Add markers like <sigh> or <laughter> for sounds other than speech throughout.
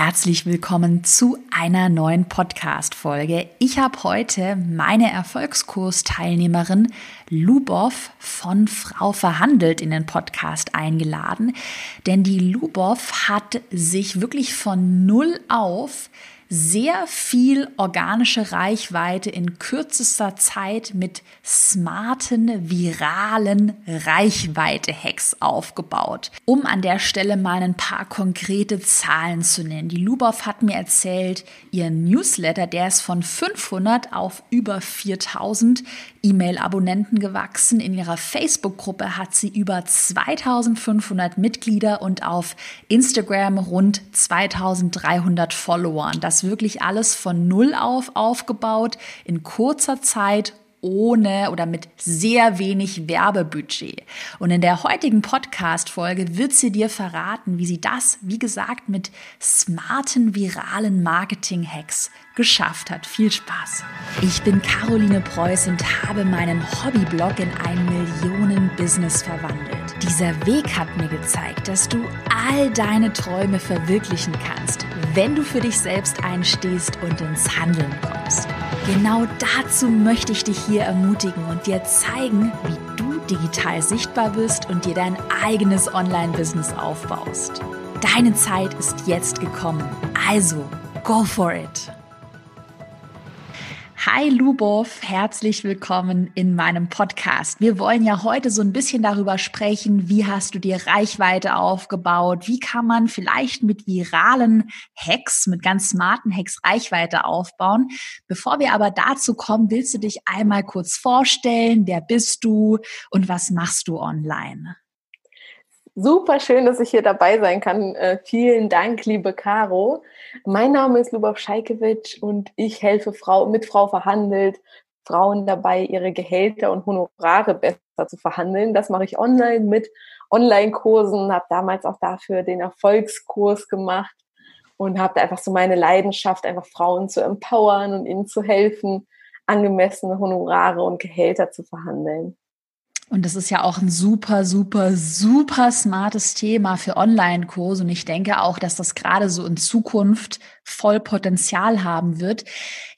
Herzlich willkommen zu einer neuen Podcast-Folge. Ich habe heute meine Erfolgskursteilnehmerin Lubov von Frau Verhandelt in den Podcast eingeladen, denn die Lubov hat sich wirklich von null auf sehr viel organische Reichweite in kürzester Zeit mit smarten, viralen Reichweite-Hacks aufgebaut. Um an der Stelle mal ein paar konkrete Zahlen zu nennen. Die Lubov hat mir erzählt, ihr Newsletter, der ist von 500 auf über 4000 E-Mail-Abonnenten gewachsen. In ihrer Facebook-Gruppe hat sie über 2500 Mitglieder und auf Instagram rund 2300 Follower. Das wirklich alles von Null auf aufgebaut, in kurzer Zeit ohne oder mit sehr wenig Werbebudget. Und in der heutigen Podcast-Folge wird sie dir verraten, wie sie das, wie gesagt, mit smarten viralen Marketing-Hacks geschafft hat. Viel Spaß! Ich bin Caroline Preuß und habe meinen Hobbyblog in ein Millionen-Business verwandelt. Dieser Weg hat mir gezeigt, dass du all deine Träume verwirklichen kannst, wenn du für dich selbst einstehst und ins Handeln kommst. Genau dazu möchte ich dich hier ermutigen und dir zeigen, wie du digital sichtbar wirst und dir dein eigenes Online-Business aufbaust. Deine Zeit ist jetzt gekommen. Also, go for it! Hi Lubov, herzlich willkommen in meinem Podcast. Wir wollen ja heute so ein bisschen darüber sprechen, wie hast du dir Reichweite aufgebaut, wie kann man vielleicht mit viralen Hacks, mit ganz smarten Hacks Reichweite aufbauen. Bevor wir aber dazu kommen, willst du dich einmal kurz vorstellen, wer bist du und was machst du online? Super schön, dass ich hier dabei sein kann. Äh, vielen Dank, liebe Caro. Mein Name ist Lubov Scheikewitsch und ich helfe Frau, mit Frau verhandelt, Frauen dabei, ihre Gehälter und Honorare besser zu verhandeln. Das mache ich online mit Online-Kursen, habe damals auch dafür den Erfolgskurs gemacht und habe einfach so meine Leidenschaft, einfach Frauen zu empowern und ihnen zu helfen, angemessene Honorare und Gehälter zu verhandeln. Und das ist ja auch ein super, super, super smartes Thema für Online-Kurse. Und ich denke auch, dass das gerade so in Zukunft voll Potenzial haben wird.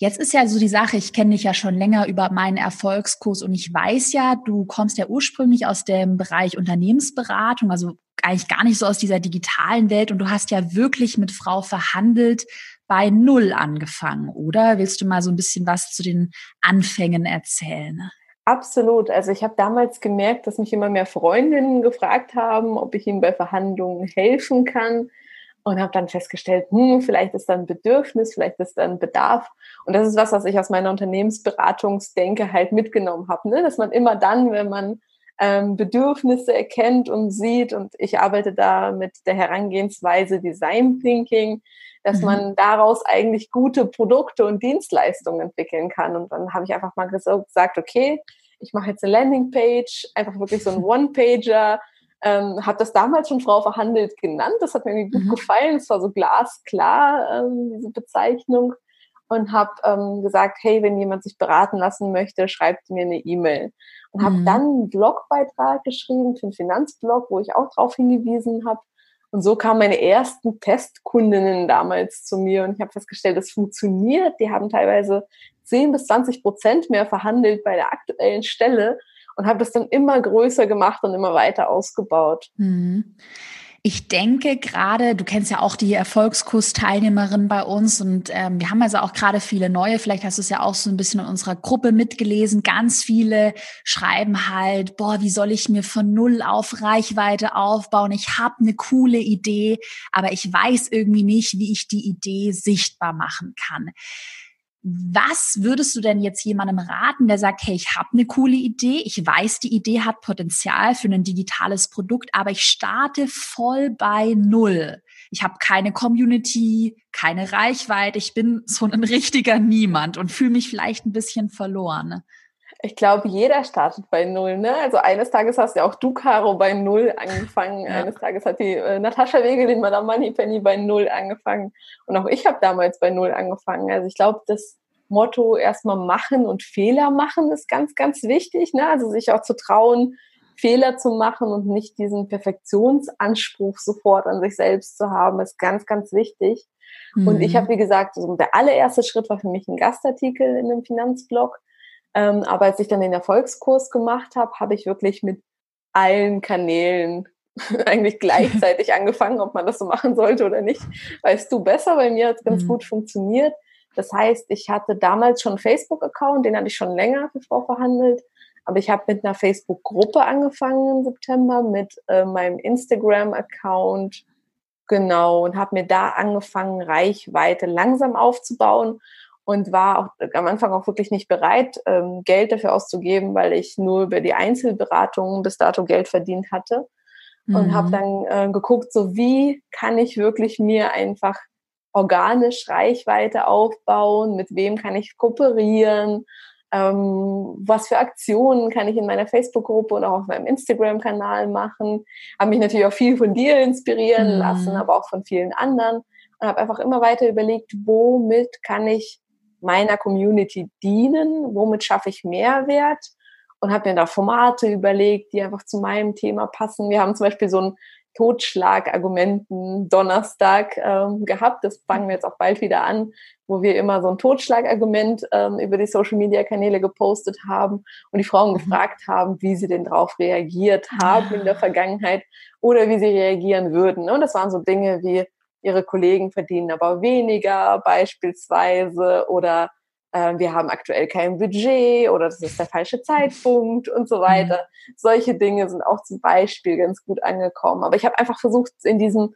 Jetzt ist ja so die Sache, ich kenne dich ja schon länger über meinen Erfolgskurs und ich weiß ja, du kommst ja ursprünglich aus dem Bereich Unternehmensberatung, also eigentlich gar nicht so aus dieser digitalen Welt. Und du hast ja wirklich mit Frau verhandelt, bei Null angefangen, oder? Willst du mal so ein bisschen was zu den Anfängen erzählen? Absolut. Also ich habe damals gemerkt, dass mich immer mehr Freundinnen gefragt haben, ob ich ihnen bei Verhandlungen helfen kann und habe dann festgestellt, hm, vielleicht ist da ein Bedürfnis, vielleicht ist da ein Bedarf. Und das ist was, was ich aus meiner Unternehmensberatungsdenke halt mitgenommen habe, ne? dass man immer dann, wenn man ähm, Bedürfnisse erkennt und sieht, und ich arbeite da mit der Herangehensweise Design Thinking, dass mhm. man daraus eigentlich gute Produkte und Dienstleistungen entwickeln kann. Und dann habe ich einfach mal gesagt, okay, ich mache jetzt eine Landingpage, einfach wirklich so ein One-Pager. Ähm, habe das damals schon Frau verhandelt genannt. Das hat mir irgendwie gut mhm. gefallen. Es war so glasklar, ähm, diese Bezeichnung. Und habe ähm, gesagt, hey, wenn jemand sich beraten lassen möchte, schreibt mir eine E-Mail. Und habe mhm. dann einen Blogbeitrag geschrieben für einen Finanzblog, wo ich auch darauf hingewiesen habe, und so kamen meine ersten Testkundinnen damals zu mir und ich habe festgestellt, das funktioniert. Die haben teilweise 10 bis 20 Prozent mehr verhandelt bei der aktuellen Stelle und habe das dann immer größer gemacht und immer weiter ausgebaut. Mhm. Ich denke gerade, du kennst ja auch die Erfolgskursteilnehmerin bei uns und ähm, wir haben also auch gerade viele neue, vielleicht hast du es ja auch so ein bisschen in unserer Gruppe mitgelesen. Ganz viele schreiben halt, boah, wie soll ich mir von null auf Reichweite aufbauen? Ich habe eine coole Idee, aber ich weiß irgendwie nicht, wie ich die Idee sichtbar machen kann. Was würdest du denn jetzt jemandem raten, der sagt, hey, ich habe eine coole Idee, ich weiß, die Idee hat Potenzial für ein digitales Produkt, aber ich starte voll bei Null. Ich habe keine Community, keine Reichweite, ich bin so ein <laughs> richtiger Niemand und fühle mich vielleicht ein bisschen verloren. Ich glaube, jeder startet bei Null. Ne? Also eines Tages hast ja auch du, Caro, bei Null angefangen. <laughs> Ja. Eines Tages hat die äh, Natascha Wegelin, Madame Moneypenny, bei Null angefangen. Und auch ich habe damals bei Null angefangen. Also ich glaube, das Motto erstmal machen und Fehler machen ist ganz, ganz wichtig. Ne? Also sich auch zu trauen, Fehler zu machen und nicht diesen Perfektionsanspruch sofort an sich selbst zu haben, ist ganz, ganz wichtig. Mhm. Und ich mhm. habe, wie gesagt, also der allererste Schritt war für mich ein Gastartikel in einem Finanzblog. Ähm, aber als ich dann den Erfolgskurs gemacht habe, habe ich wirklich mit allen Kanälen <laughs> eigentlich gleichzeitig <laughs> angefangen, ob man das so machen sollte oder nicht. Weißt du besser, bei mir hat es ganz mhm. gut funktioniert. Das heißt, ich hatte damals schon einen Facebook-Account, den hatte ich schon länger für Frau verhandelt. Aber ich habe mit einer Facebook-Gruppe angefangen im September, mit äh, meinem Instagram-Account, genau, und habe mir da angefangen, Reichweite langsam aufzubauen und war auch am Anfang auch wirklich nicht bereit, ähm, Geld dafür auszugeben, weil ich nur über die Einzelberatung bis dato Geld verdient hatte. Und mhm. habe dann äh, geguckt, so wie kann ich wirklich mir einfach organisch Reichweite aufbauen, mit wem kann ich kooperieren, ähm, was für Aktionen kann ich in meiner Facebook-Gruppe und auch auf meinem Instagram-Kanal machen. Habe mich natürlich auch viel von dir inspirieren mhm. lassen, aber auch von vielen anderen und habe einfach immer weiter überlegt, womit kann ich meiner Community dienen, womit schaffe ich Mehrwert und habe mir da Formate überlegt, die einfach zu meinem Thema passen. Wir haben zum Beispiel so ein Totschlagargumenten Donnerstag ähm, gehabt. Das fangen wir jetzt auch bald wieder an, wo wir immer so ein Totschlagargument ähm, über die Social Media Kanäle gepostet haben und die Frauen mhm. gefragt haben, wie sie denn darauf reagiert haben in der Vergangenheit oder wie sie reagieren würden. Und das waren so Dinge wie ihre Kollegen verdienen aber weniger beispielsweise oder äh, wir haben aktuell kein Budget oder das ist der falsche Zeitpunkt und so weiter. Mhm. Solche Dinge sind auch zum Beispiel ganz gut angekommen. Aber ich habe einfach versucht, in diesem,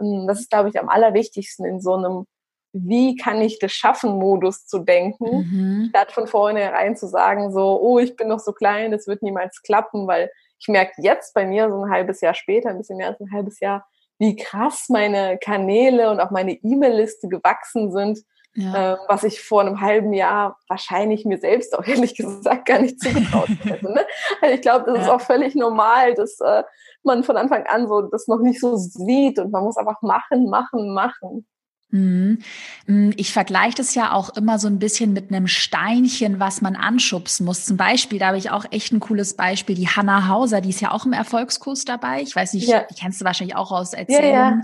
ähm, das ist, glaube ich, am allerwichtigsten, in so einem wie kann ich das schaffen Modus zu denken, mhm. statt von vornherein zu sagen, so, oh, ich bin noch so klein, das wird niemals klappen, weil ich merke jetzt bei mir so ein halbes Jahr später, ein bisschen mehr als ein halbes Jahr, wie krass meine Kanäle und auch meine E-Mail-Liste gewachsen sind, ja. äh, was ich vor einem halben Jahr wahrscheinlich mir selbst auch <laughs> ehrlich gesagt gar nicht zugetraut hätte. Ne? Also ich glaube, das ja. ist auch völlig normal, dass äh, man von Anfang an so das noch nicht so sieht und man muss einfach machen, machen, machen. Mhm. Mm, ich vergleiche das ja auch immer so ein bisschen mit einem Steinchen, was man anschubsen muss. Zum Beispiel, da habe ich auch echt ein cooles Beispiel, die Hanna Hauser, die ist ja auch im Erfolgskurs dabei. Ich weiß nicht, ja. die kennst du wahrscheinlich auch aus Erzählungen. Ja, ja.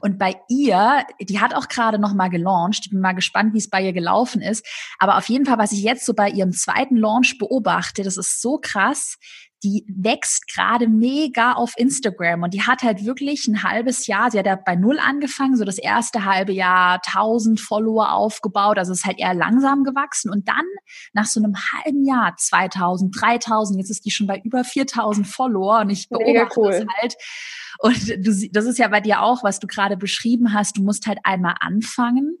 Und bei ihr, die hat auch gerade noch mal gelauncht. Ich bin mal gespannt, wie es bei ihr gelaufen ist. Aber auf jeden Fall, was ich jetzt so bei ihrem zweiten Launch beobachte, das ist so krass die wächst gerade mega auf Instagram und die hat halt wirklich ein halbes Jahr, sie hat ja bei Null angefangen, so das erste halbe Jahr 1000 Follower aufgebaut, also ist halt eher langsam gewachsen und dann nach so einem halben Jahr 2000, 3000, jetzt ist die schon bei über 4000 Follower und ich beobachte cool. das halt und du, das ist ja bei dir auch, was du gerade beschrieben hast, du musst halt einmal anfangen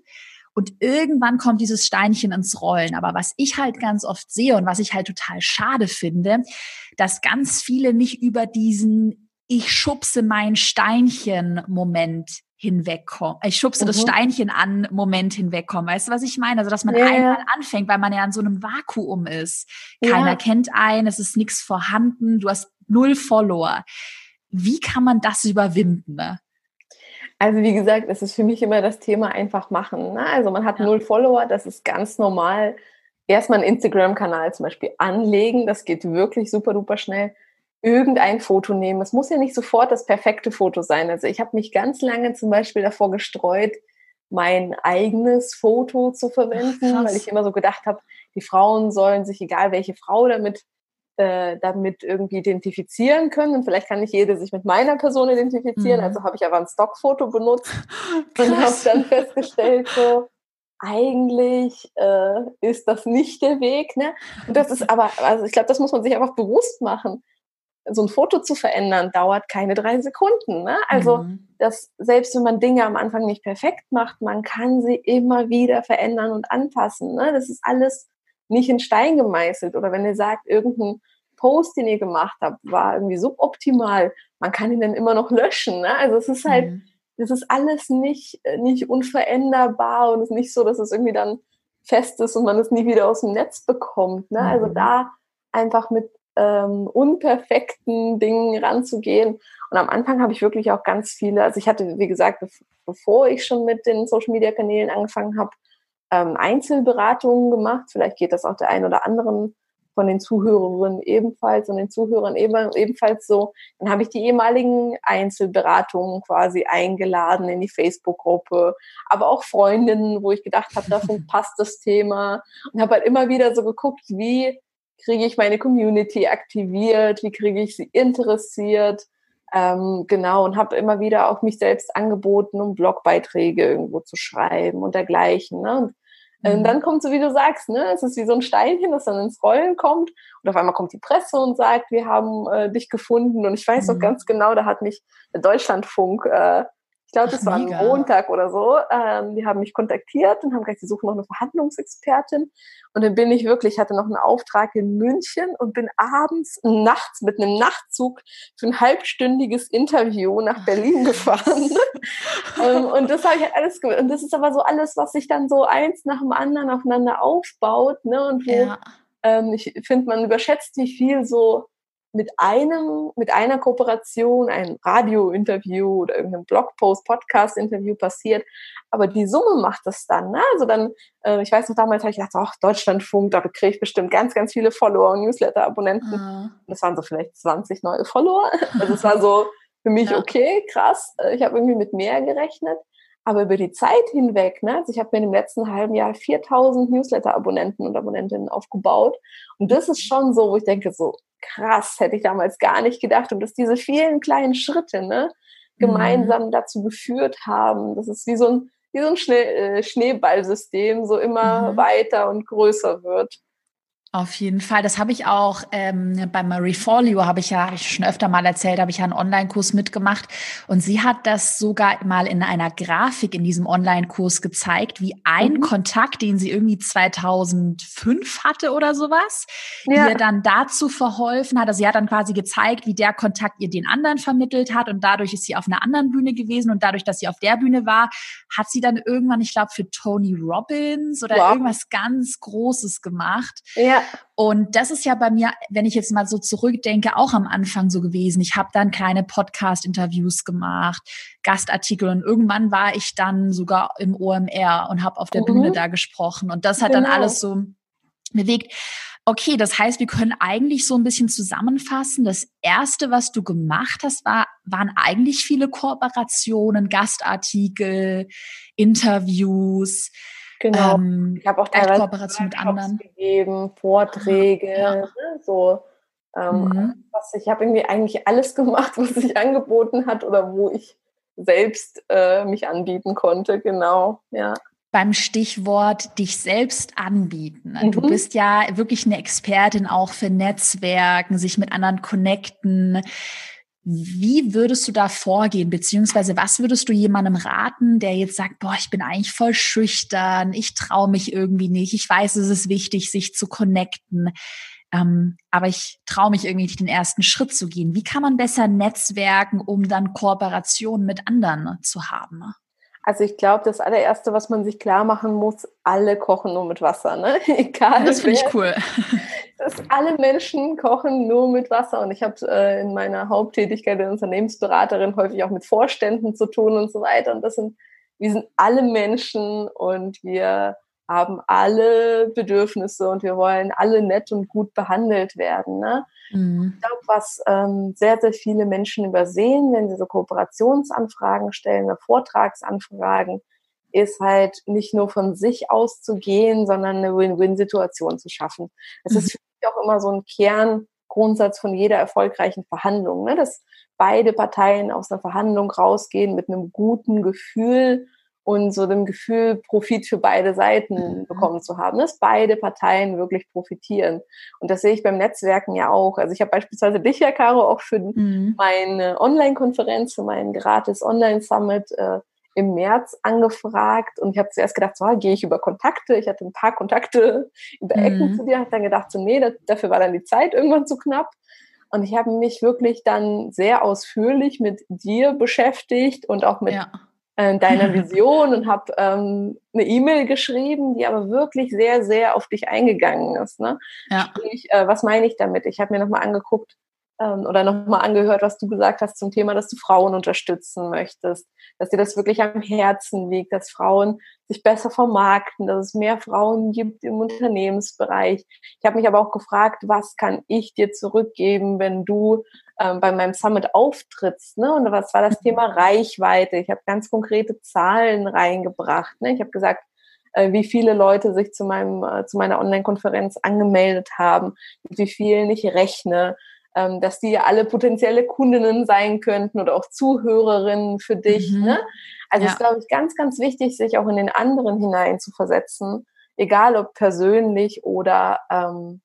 und irgendwann kommt dieses Steinchen ins Rollen. Aber was ich halt ganz oft sehe und was ich halt total schade finde, dass ganz viele nicht über diesen ich schubse mein Steinchen Moment hinwegkommen. Ich schubse mhm. das Steinchen an Moment hinwegkommen. Weißt du, was ich meine? Also, dass man ja, einmal anfängt, weil man ja in so einem Vakuum ist. Keiner ja. kennt einen, es ist nichts vorhanden, du hast null Follower. Wie kann man das überwinden? Ne? Also wie gesagt, es ist für mich immer das Thema einfach machen. Ne? Also man hat ja. null Follower, das ist ganz normal. Erstmal einen Instagram-Kanal zum Beispiel anlegen, das geht wirklich super duper schnell. Irgendein Foto nehmen. Es muss ja nicht sofort das perfekte Foto sein. Also ich habe mich ganz lange zum Beispiel davor gestreut, mein eigenes Foto zu verwenden, Ach, weil ich immer so gedacht habe, die Frauen sollen sich, egal welche Frau damit äh, damit irgendwie identifizieren können. Und vielleicht kann nicht jede sich mit meiner Person identifizieren. Mhm. Also habe ich aber ein Stockfoto benutzt <laughs> und habe dann festgestellt, so, eigentlich äh, ist das nicht der Weg. Ne? Und das ist aber, also ich glaube, das muss man sich einfach bewusst machen. So ein Foto zu verändern dauert keine drei Sekunden. Ne? Also, mhm. dass selbst wenn man Dinge am Anfang nicht perfekt macht, man kann sie immer wieder verändern und anpassen. Ne? Das ist alles nicht in Stein gemeißelt. Oder wenn ihr sagt, irgendein Post, den ihr gemacht habt, war irgendwie suboptimal, man kann ihn dann immer noch löschen. Ne? Also es ist halt, mhm. das ist alles nicht, nicht unveränderbar und es ist nicht so, dass es irgendwie dann fest ist und man es nie wieder aus dem Netz bekommt. Ne? Also mhm. Also da einfach mit ähm, unperfekten Dingen ranzugehen. Und am Anfang habe ich wirklich auch ganz viele, also ich hatte, wie gesagt, bevor ich schon mit den Social-Media-Kanälen angefangen habe, ähm, Einzelberatungen gemacht. Vielleicht geht das auch der einen oder anderen von den Zuhörerinnen ebenfalls und den Zuhörern eben, ebenfalls so. Dann habe ich die ehemaligen Einzelberatungen quasi eingeladen in die Facebook-Gruppe, aber auch Freundinnen, wo ich gedacht habe, da <laughs> passt das Thema und habe halt immer wieder so geguckt, wie kriege ich meine Community aktiviert, wie kriege ich sie interessiert, ähm, genau, und habe immer wieder auch mich selbst angeboten, um Blogbeiträge irgendwo zu schreiben und dergleichen. Ne? Und und ähm, dann mhm. kommt so, wie du sagst, ne, es ist wie so ein Steinchen, das dann ins Rollen kommt. Und auf einmal kommt die Presse und sagt, wir haben äh, dich gefunden. Und ich weiß mhm. noch ganz genau, da hat mich der Deutschlandfunk äh, ich glaube, das war ein Montag oder so. Ähm, die haben mich kontaktiert und haben gesagt, sie suchen noch eine Verhandlungsexpertin. Und dann bin ich wirklich, hatte noch einen Auftrag in München und bin abends, nachts mit einem Nachtzug für ein halbstündiges Interview nach Berlin <laughs> gefahren. ähm, und das habe ich halt alles Und das ist aber so alles, was sich dann so eins nach dem anderen aufeinander aufbaut. Ne? Und wo, ja. ähm, ich finde, man überschätzt, wie viel so mit einem, mit einer Kooperation, ein Radiointerview oder irgendeinem Blogpost, Podcast-Interview passiert. Aber die Summe macht das dann. Ne? Also dann, äh, ich weiß noch, damals habe ich gedacht, ach, Deutschlandfunk, da kriege ich bestimmt ganz, ganz viele Follower und Newsletter-Abonnenten. Mhm. Das waren so vielleicht 20 neue Follower. Also es war so für mich ja. okay, krass. Äh, ich habe irgendwie mit mehr gerechnet. Aber über die Zeit hinweg, ne, also ich habe mir im letzten halben Jahr 4000 Newsletter-Abonnenten und Abonnentinnen aufgebaut. Und das ist schon so, wo ich denke, so krass, hätte ich damals gar nicht gedacht. Und dass diese vielen kleinen Schritte ne, gemeinsam mhm. dazu geführt haben, das ist wie so ein, wie so ein Schnee, äh, Schneeballsystem so immer mhm. weiter und größer wird. Auf jeden Fall. Das habe ich auch ähm, bei Marie Forleo, habe ich ja, habe ich schon öfter mal erzählt, habe ich ja einen Online-Kurs mitgemacht. Und sie hat das sogar mal in einer Grafik in diesem Online-Kurs gezeigt, wie ein mhm. Kontakt, den sie irgendwie 2005 hatte oder sowas, ja. ihr dann dazu verholfen hat. Also sie hat dann quasi gezeigt, wie der Kontakt ihr den anderen vermittelt hat. Und dadurch ist sie auf einer anderen Bühne gewesen. Und dadurch, dass sie auf der Bühne war, hat sie dann irgendwann, ich glaube, für Tony Robbins oder wow. irgendwas ganz Großes gemacht. Ja. Und das ist ja bei mir, wenn ich jetzt mal so zurückdenke, auch am Anfang so gewesen. Ich habe dann kleine Podcast-Interviews gemacht, Gastartikel und irgendwann war ich dann sogar im OMR und habe auf der mhm. Bühne da gesprochen. Und das hat genau. dann alles so bewegt. Okay, das heißt, wir können eigentlich so ein bisschen zusammenfassen. Das erste, was du gemacht hast, war, waren eigentlich viele Kooperationen, Gastartikel, Interviews. Genau. Ähm, ich habe auch teilweise Kooperation mit anderen gegeben, Vorträge, ja. ne, so. Ähm, mhm. was ich habe irgendwie eigentlich alles <laughs> gemacht, was sich angeboten hat oder wo ich selbst äh, mich anbieten konnte. Genau, ja beim Stichwort dich selbst anbieten. Mhm. Du bist ja wirklich eine Expertin auch für Netzwerken, sich mit anderen connecten. Wie würdest du da vorgehen, beziehungsweise was würdest du jemandem raten, der jetzt sagt, boah, ich bin eigentlich voll schüchtern, ich traue mich irgendwie nicht, ich weiß, es ist wichtig, sich zu connecten, ähm, aber ich traue mich irgendwie nicht, den ersten Schritt zu gehen. Wie kann man besser netzwerken, um dann Kooperationen mit anderen zu haben? Also ich glaube, das allererste, was man sich klar machen muss, alle kochen nur mit Wasser, ne? <laughs> Egal. Das finde ich cool. <laughs> Dass alle Menschen kochen nur mit Wasser. Und ich habe äh, in meiner Haupttätigkeit als Unternehmensberaterin häufig auch mit Vorständen zu tun und so weiter. Und das sind, wir sind alle Menschen und wir haben alle Bedürfnisse und wir wollen alle nett und gut behandelt werden. Ne? Mhm. Ich glaube, was ähm, sehr, sehr viele Menschen übersehen, wenn sie so Kooperationsanfragen stellen oder Vortragsanfragen, ist halt nicht nur von sich auszugehen, sondern eine Win-Win-Situation zu schaffen. Das mhm. ist für mich auch immer so ein Kerngrundsatz von jeder erfolgreichen Verhandlung, ne? dass beide Parteien aus einer Verhandlung rausgehen mit einem guten Gefühl und so dem Gefühl, Profit für beide Seiten mhm. bekommen zu haben, dass beide Parteien wirklich profitieren. Und das sehe ich beim Netzwerken ja auch. Also ich habe beispielsweise dich ja, Caro, auch für mhm. meine Online-Konferenz, für meinen gratis Online-Summit äh, im März angefragt und ich habe zuerst gedacht, so, gehe ich über Kontakte. Ich hatte ein paar Kontakte <laughs> über Ecken mhm. zu dir, habe dann gedacht, so, nee, das, dafür war dann die Zeit irgendwann zu knapp. Und ich habe mich wirklich dann sehr ausführlich mit dir beschäftigt und auch mit ja äh, deiner <laughs> Vision und habe ähm, eine E-Mail geschrieben, die aber wirklich sehr, sehr auf dich eingegangen ist. Ne? Ja. Sprich, äh, was meine ich damit? Ich habe mir nochmal angeguckt, ähm, oder nochmal angehört, was du gesagt hast zum Thema, dass du Frauen unterstützen möchtest, dass dir das wirklich am Herzen liegt, dass Frauen sich besser vermarkten, dass es mehr Frauen gibt im Unternehmensbereich. Ich habe mich aber auch gefragt, was kann ich dir zurückgeben, wenn du ähm, bei meinem Summit auftrittst? Ne? Und was war das mhm. Thema Reichweite? Ich habe ganz konkrete Zahlen reingebracht. Ne? Ich habe gesagt, äh, wie viele Leute sich zu meinem äh, zu meiner Online-Konferenz angemeldet haben, mit wie vielen ich rechne, ähm, dass die ja alle potenzielle Kundinnen sein könnten oder auch Zuhörerinnen für dich. Mhm. Ne? Also ja. es ist, glaube ich, ganz, ganz wichtig, sich auch in den anderen hinein zu versetzen, egal ob persönlich oder, ähm,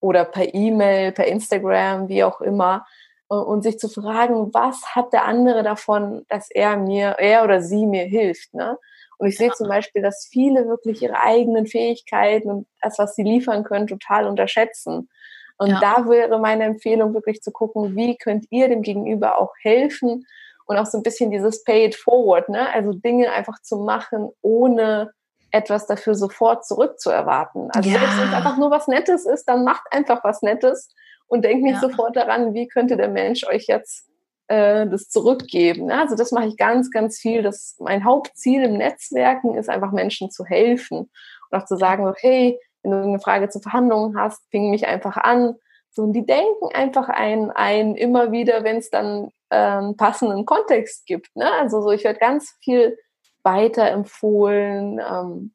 oder per E-Mail, per Instagram, wie auch immer, und sich zu fragen, was hat der andere davon, dass er mir, er oder sie mir hilft. Ne? Und ich sehe zum Beispiel, dass viele wirklich ihre eigenen Fähigkeiten und das, was sie liefern können, total unterschätzen. Und ja. da wäre meine Empfehlung wirklich zu gucken, wie könnt ihr dem Gegenüber auch helfen und auch so ein bisschen dieses Pay it forward, ne? Also Dinge einfach zu machen, ohne etwas dafür sofort zurückzuerwarten. Also ja. wenn es einfach nur was Nettes ist, dann macht einfach was Nettes und denkt nicht ja. sofort daran, wie könnte der Mensch euch jetzt äh, das zurückgeben. Ne? Also das mache ich ganz, ganz viel. Das mein Hauptziel im Netzwerken ist einfach Menschen zu helfen und auch zu sagen, hey, wenn du eine Frage zu Verhandlungen hast, ping mich einfach an. So, und die denken einfach ein, ein immer wieder, wenn es dann ähm, passenden Kontext gibt. Ne? Also so, ich werde ganz viel weiterempfohlen. Ähm,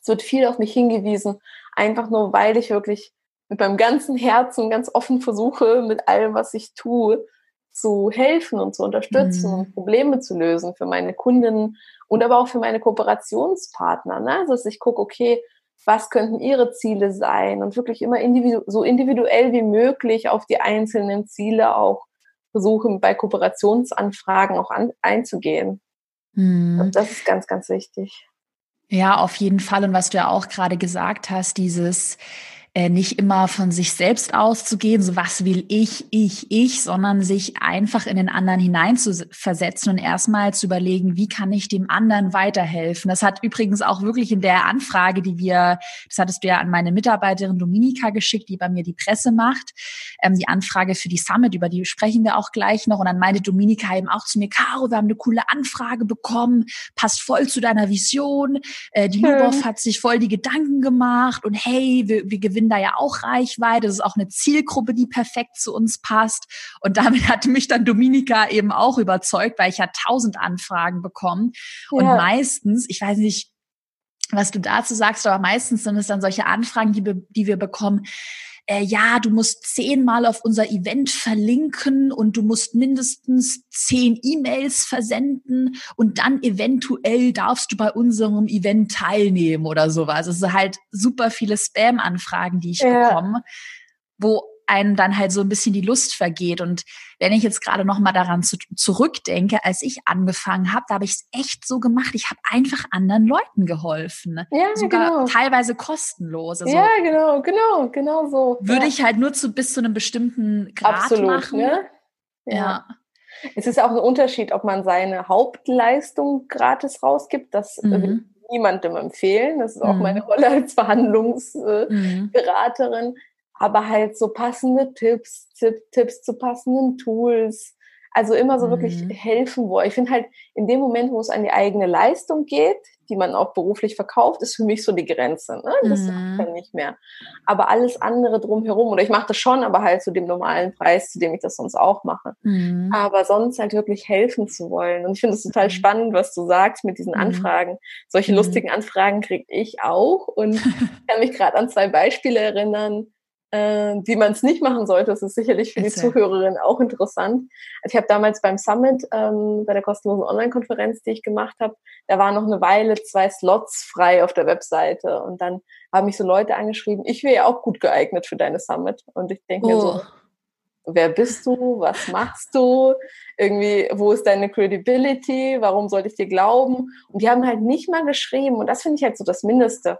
es wird viel auf mich hingewiesen, einfach nur, weil ich wirklich mit meinem ganzen Herzen ganz offen versuche, mit allem, was ich tue, zu helfen und zu unterstützen mhm. und Probleme zu lösen für meine Kundinnen und aber auch für meine Kooperationspartner. Ne? Also dass ich gucke, okay, was könnten ihre Ziele sein und wirklich immer individu so individuell wie möglich auf die einzelnen Ziele auch versuchen, bei Kooperationsanfragen auch an, einzugehen. Hm. Das ist ganz, ganz wichtig. Ja, auf jeden Fall. Und was du ja auch gerade gesagt hast, dieses nicht immer von sich selbst auszugehen, so was will ich, ich, ich, sondern sich einfach in den anderen hineinzuversetzen und erstmal zu überlegen, wie kann ich dem anderen weiterhelfen. Das hat übrigens auch wirklich in der Anfrage, die wir, das hattest du ja an meine Mitarbeiterin Dominika geschickt, die bei mir die Presse macht, ähm, die Anfrage für die Summit, über die sprechen wir auch gleich noch. Und dann meinte Dominika eben auch zu mir, Caro, wir haben eine coole Anfrage bekommen, passt voll zu deiner Vision. Äh, die Lubov hat sich voll die Gedanken gemacht und hey, wir, wir gewinnen da ja auch Reichweite. Das ist auch eine Zielgruppe, die perfekt zu uns passt. Und damit hatte mich dann Dominika eben auch überzeugt, weil ich ja tausend Anfragen bekomme. Und ja. meistens, ich weiß nicht, was du dazu sagst, aber meistens sind es dann solche Anfragen, die, die wir bekommen äh, ja, du musst zehnmal auf unser Event verlinken und du musst mindestens zehn E-Mails versenden und dann eventuell darfst du bei unserem Event teilnehmen oder sowas. Es sind halt super viele Spam-Anfragen, die ich ja. bekomme, wo einem dann halt so ein bisschen die Lust vergeht. Und wenn ich jetzt gerade noch mal daran zu, zurückdenke, als ich angefangen habe, da habe ich es echt so gemacht. Ich habe einfach anderen Leuten geholfen. Ja, Sogar genau. teilweise kostenlos. Also ja, genau, genau, genau so. Würde ja. ich halt nur zu bis zu einem bestimmten Grad Absolut, machen. Ne? Ja. ja. Es ist auch ein Unterschied, ob man seine Hauptleistung gratis rausgibt. Das mhm. will niemandem empfehlen. Das ist auch mhm. meine Rolle als Verhandlungsberaterin. Aber halt so passende Tipps, Tipps zu passenden Tools. Also immer so mhm. wirklich helfen, wo ich finde halt in dem Moment, wo es an die eigene Leistung geht, die man auch beruflich verkauft, ist für mich so die Grenze. Ne? Das mhm. dann nicht mehr. Aber alles andere drumherum, oder ich mache das schon, aber halt zu dem normalen Preis, zu dem ich das sonst auch mache. Mhm. Aber sonst halt wirklich helfen zu wollen. Und ich finde es total mhm. spannend, was du sagst mit diesen mhm. Anfragen. Solche mhm. lustigen Anfragen kriege ich auch und <laughs> kann mich gerade an zwei Beispiele erinnern äh, wie man es nicht machen sollte. Das ist sicherlich für die Zuhörerinnen auch interessant. Also ich habe damals beim Summit, ähm, bei der kostenlosen Online-Konferenz, die ich gemacht habe, da waren noch eine Weile zwei Slots frei auf der Webseite. Und dann haben mich so Leute angeschrieben, ich wäre ja auch gut geeignet für deine Summit. Und ich denke oh. mir so, oh. wer bist du? Was machst du? Irgendwie, wo ist deine Credibility? Warum sollte ich dir glauben? Und die haben halt nicht mal geschrieben. Und das finde ich halt so das Mindeste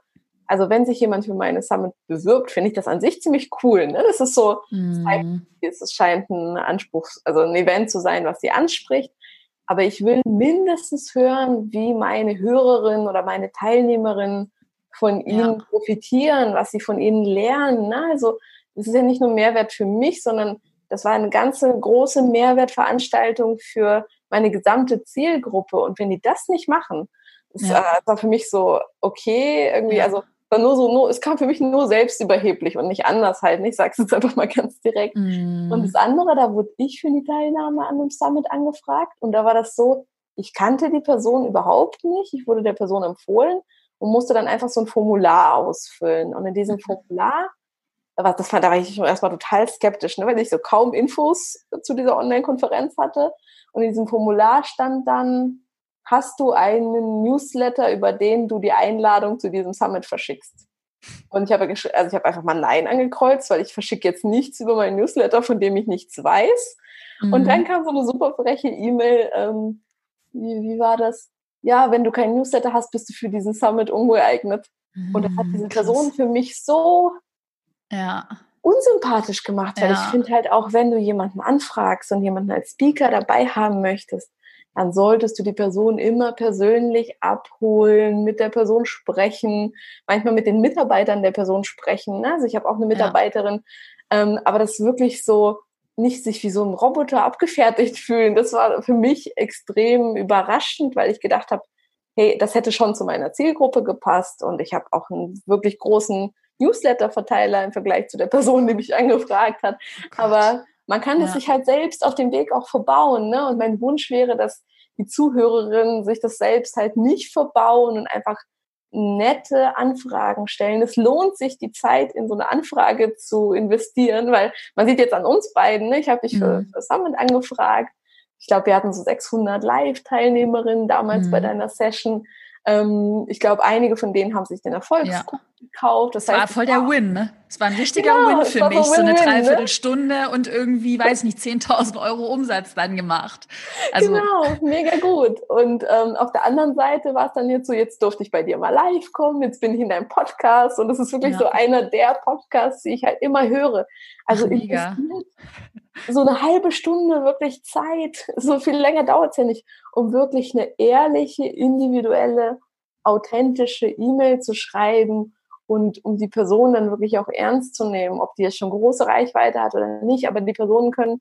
also wenn sich jemand für meine Summit bewirbt, finde ich das an sich ziemlich cool. Ne? Das ist so, mm. es scheint ein Anspruch, also ein Event zu sein, was sie anspricht. Aber ich will mindestens hören, wie meine Hörerinnen oder meine Teilnehmerinnen von ihnen ja. profitieren, was sie von ihnen lernen. Ne? Also es ist ja nicht nur Mehrwert für mich, sondern Das war eine ganze große Mehrwertveranstaltung für meine gesamte Zielgruppe. Und wenn die das nicht machen, das, ja. äh, war für mich so, okay, irgendwie, ja. also war nur so, nur, es kam für mich nur selbstüberheblich und nicht anders halt. Ich sag's jetzt einfach mal ganz direkt. Mm. Und das andere, da wurde ich für die Teilnahme an einem Summit angefragt und da war das so, ich kannte die Person überhaupt nicht, ich wurde der Person empfohlen und musste dann einfach so ein Formular ausfüllen. Und in diesem mhm. Formular, das fand, da war ich erstmal total skeptisch, ne, weil ich so kaum Infos zu dieser Online-Konferenz hatte. Und in diesem Formular stand dann, hast du einen Newsletter, über den du die Einladung zu diesem Summit verschickst? Und ich habe, also ich habe einfach mal Nein angekreuzt, weil ich verschicke jetzt nichts über meinen Newsletter, von dem ich nichts weiß. Mhm. Und dann kam so eine super freche E-Mail. Ähm, wie, wie war das? Ja, wenn du keinen Newsletter hast, bist du für diesen Summit ungeeignet. Mhm, und das hat diese Person für mich so ja. unsympathisch gemacht, weil ja. ich finde halt auch, wenn du jemanden anfragst und jemanden als Speaker dabei haben möchtest, dann solltest du die Person immer persönlich abholen, mit der Person sprechen, manchmal mit den Mitarbeitern der Person sprechen. Ne? Also ich habe auch eine Mitarbeiterin, ja. ähm, aber das ist wirklich so, nicht sich wie so ein Roboter abgefertigt <laughs> fühlen. Das war für mich extrem überraschend, weil ich gedacht habe, hey, das hätte schon zu meiner Zielgruppe gepasst und ich habe auch einen wirklich großen Newsletter-Verteiler im Vergleich zu der Person, die mich <laughs> angefragt hat. Oh Aber man kann es sich halt selbst auf dem Weg auch verbauen. Ne? Und mein Wunsch wäre, dass die Zuhörerinnen sich das selbst halt nicht verbauen und einfach nette Anfragen stellen. Es lohnt sich, die Zeit in so eine Anfrage zu investieren, weil man sieht jetzt an uns beiden, ne? ich habe dich für, mhm. für Summit angefragt. Ich glaube, wir hatten so 600 Live-Teilnehmerinnen damals mhm. bei deiner Session. Ähm, ich glaube, einige von denen haben sich den Erfolgskurs ja. gekauft. Das, heißt, war voll der Win, ne? Es war ein richtiger genau, Win für mich. So, so eine ne? Dreiviertelstunde ne? und irgendwie, weiß nicht, 10.000 Euro Umsatz dann gemacht. Also, genau, mega gut. Und ähm, auf der anderen Seite war es dann jetzt so, jetzt durfte ich bei dir mal live kommen, jetzt bin ich in deinem Podcast und das ist wirklich ja. so einer der Podcasts, die ich halt immer höre. Also Ach, mega. So eine halbe Stunde wirklich Zeit, <laughs> so viel länger dauert es ja nicht, um wirklich eine ehrliche, individuelle, authentische E-Mail zu schreiben und um die Person dann wirklich auch ernst zu nehmen, ob die jetzt schon große Reichweite hat oder nicht, aber die Personen können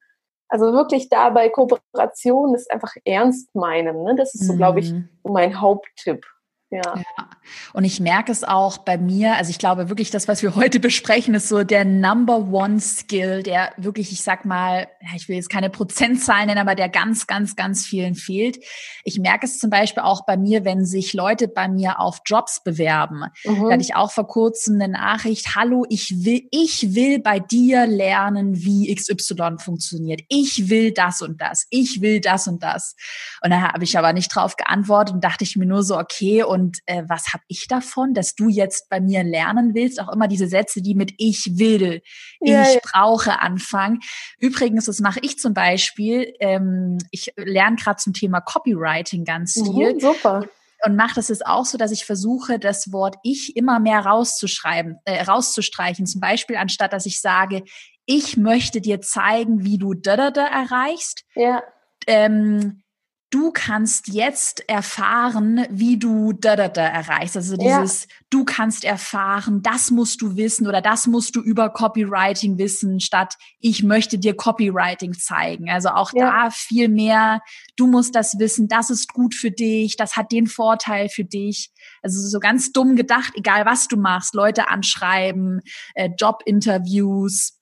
also wirklich dabei Kooperation ist einfach ernst meinen. Ne? Das ist so, glaube ich, mhm. mein Haupttipp. Ja. ja. Und ich merke es auch bei mir, also ich glaube wirklich, das, was wir <laughs> heute besprechen, ist so der Number One Skill, der wirklich, ich sag mal, ich will jetzt keine Prozentzahlen nennen, aber der ganz, ganz, ganz vielen fehlt. Ich merke es zum Beispiel auch bei mir, wenn sich Leute bei mir auf Jobs bewerben. Mhm. Da hatte ich auch vor kurzem eine Nachricht, hallo, ich will, ich will bei dir lernen, wie XY funktioniert. Ich will das und das. Ich will das und das. Und da habe ich aber nicht drauf geantwortet und dachte ich mir nur so, okay, und und äh, was habe ich davon, dass du jetzt bei mir lernen willst? Auch immer diese Sätze, die mit ich will, ja, ich ja. brauche anfangen. Übrigens, das mache ich zum Beispiel. Ähm, ich lerne gerade zum Thema Copywriting ganz mhm, viel. Mhm, super und mache das jetzt auch so, dass ich versuche, das Wort ich immer mehr rauszuschreiben, äh, rauszustreichen. Zum Beispiel, anstatt dass ich sage, ich möchte dir zeigen, wie du da da da erreichst. Ja. Ähm, du kannst jetzt erfahren, wie du da da da erreichst. Also dieses, ja. du kannst erfahren, das musst du wissen oder das musst du über Copywriting wissen, statt ich möchte dir Copywriting zeigen. Also auch ja. da viel mehr, du musst das wissen, das ist gut für dich, das hat den Vorteil für dich. Also so ganz dumm gedacht, egal was du machst, Leute anschreiben, äh, Jobinterviews,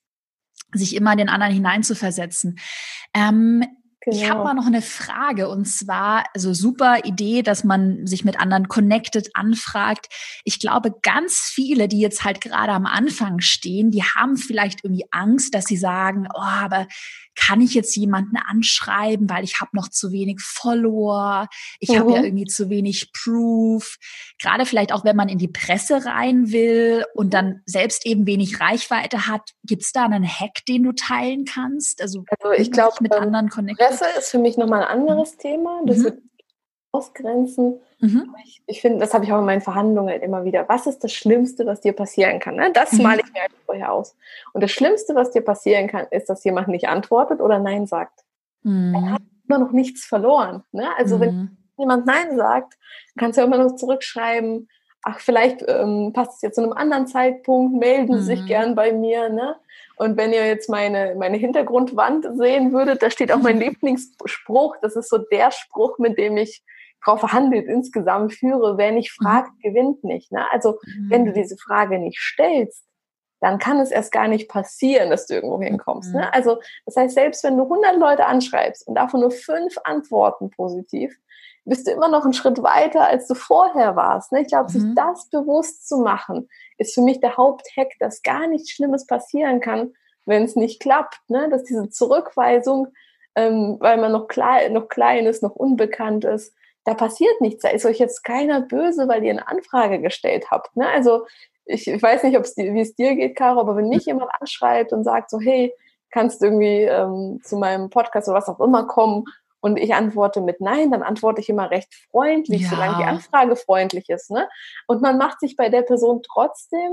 sich immer in den anderen hineinzuversetzen. Ähm, Genau. Ich habe mal noch eine Frage und zwar, also super Idee, dass man sich mit anderen connected anfragt. Ich glaube, ganz viele, die jetzt halt gerade am Anfang stehen, die haben vielleicht irgendwie Angst, dass sie sagen, oh, aber kann ich jetzt jemanden anschreiben, weil ich habe noch zu wenig Follower, ich mhm. habe ja irgendwie zu wenig Proof. Gerade vielleicht auch, wenn man in die Presse rein will und dann selbst eben wenig Reichweite hat, gibt's da einen Hack, den du teilen kannst? Also, also ich glaube, mit ähm, anderen connected? Presse ist für mich nochmal ein anderes mhm. Thema. Das mhm. wird ausgrenzen. Mhm. Ich, ich finde, das habe ich auch in meinen Verhandlungen halt immer wieder. Was ist das Schlimmste, was dir passieren kann? Ne? Das mhm. male ich mir halt vorher aus. Und das Schlimmste, was dir passieren kann, ist, dass jemand nicht antwortet oder Nein sagt. Mhm. Er hat immer noch nichts verloren. Ne? Also wenn mhm. jemand Nein sagt, kannst du ja immer noch zurückschreiben, ach, vielleicht ähm, passt es jetzt zu einem anderen Zeitpunkt, melden Sie sich mhm. gern bei mir. Ne? Und wenn ihr jetzt meine, meine Hintergrundwand sehen würdet, da steht auch mein <laughs> Lieblingsspruch. Das ist so der Spruch, mit dem ich Frau verhandelt insgesamt führe. Wer nicht mhm. fragt, gewinnt nicht. Ne? Also mhm. wenn du diese Frage nicht stellst, dann kann es erst gar nicht passieren, dass du irgendwo hinkommst. Ne? Mhm. Ne? Also das heißt, selbst wenn du 100 Leute anschreibst und davon nur fünf antworten positiv, bist du immer noch einen Schritt weiter, als du vorher warst. Ne? Ich glaube, mhm. sich das bewusst zu machen, ist für mich der Haupthack, dass gar nichts Schlimmes passieren kann, wenn es nicht klappt. Ne? Dass diese Zurückweisung, ähm, weil man noch klein, noch klein ist, noch unbekannt ist, da passiert nichts. Da ist euch jetzt keiner böse, weil ihr eine Anfrage gestellt habt. Ne? Also ich, ich weiß nicht, wie es dir geht, Caro, aber wenn mich jemand anschreibt und sagt so, hey, kannst du irgendwie ähm, zu meinem Podcast oder was auch immer kommen und ich antworte mit Nein, dann antworte ich immer recht freundlich, ja. solange die Anfrage freundlich ist. Ne? Und man macht sich bei der Person trotzdem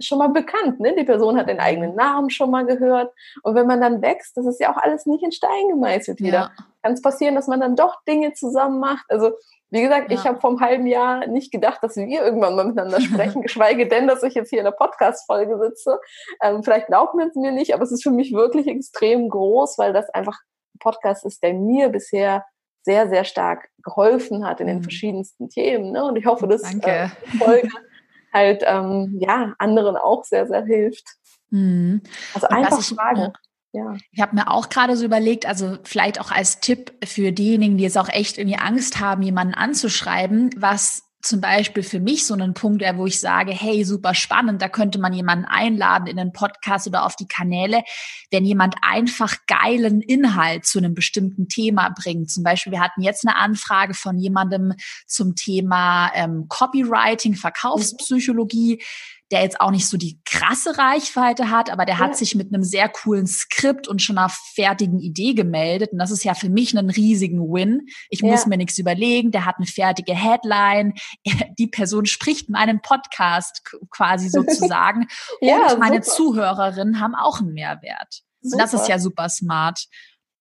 schon mal bekannt. Ne? Die Person hat den eigenen Namen schon mal gehört. Und wenn man dann wächst, das ist ja auch alles nicht in Stein gemeißelt wieder. Ja. Kann es passieren, dass man dann doch Dinge zusammen macht. Also wie gesagt, ja. ich habe vor einem halben Jahr nicht gedacht, dass wir irgendwann mal miteinander sprechen, <laughs> geschweige denn, dass ich jetzt hier in der Podcast-Folge sitze. Ähm, vielleicht glauben es mir nicht, aber es ist für mich wirklich extrem groß, weil das einfach ein Podcast ist, der mir bisher sehr, sehr stark geholfen hat in den mhm. verschiedensten Themen. Ne? Und ich hoffe, dass äh, die Folge <laughs> halt ähm, ja anderen auch sehr, sehr hilft. Mhm. Also einfach ich, fragen. Ja. Ich habe mir auch gerade so überlegt, also vielleicht auch als Tipp für diejenigen, die jetzt auch echt irgendwie Angst haben, jemanden anzuschreiben, was zum Beispiel für mich so ein Punkt wäre, wo ich sage, hey, super spannend, da könnte man jemanden einladen in den Podcast oder auf die Kanäle, wenn jemand einfach geilen Inhalt zu einem bestimmten Thema bringt. Zum Beispiel, wir hatten jetzt eine Anfrage von jemandem zum Thema ähm, Copywriting, Verkaufspsychologie. Mhm der jetzt auch nicht so die krasse Reichweite hat, aber der ja. hat sich mit einem sehr coolen Skript und schon einer fertigen Idee gemeldet. Und das ist ja für mich einen riesigen Win. Ich ja. muss mir nichts überlegen. Der hat eine fertige Headline. <laughs> Die Person spricht meinen Podcast quasi <laughs> sozusagen. ja, und meine super. Zuhörerinnen haben auch einen Mehrwert. Super. Und das ist ja super smart.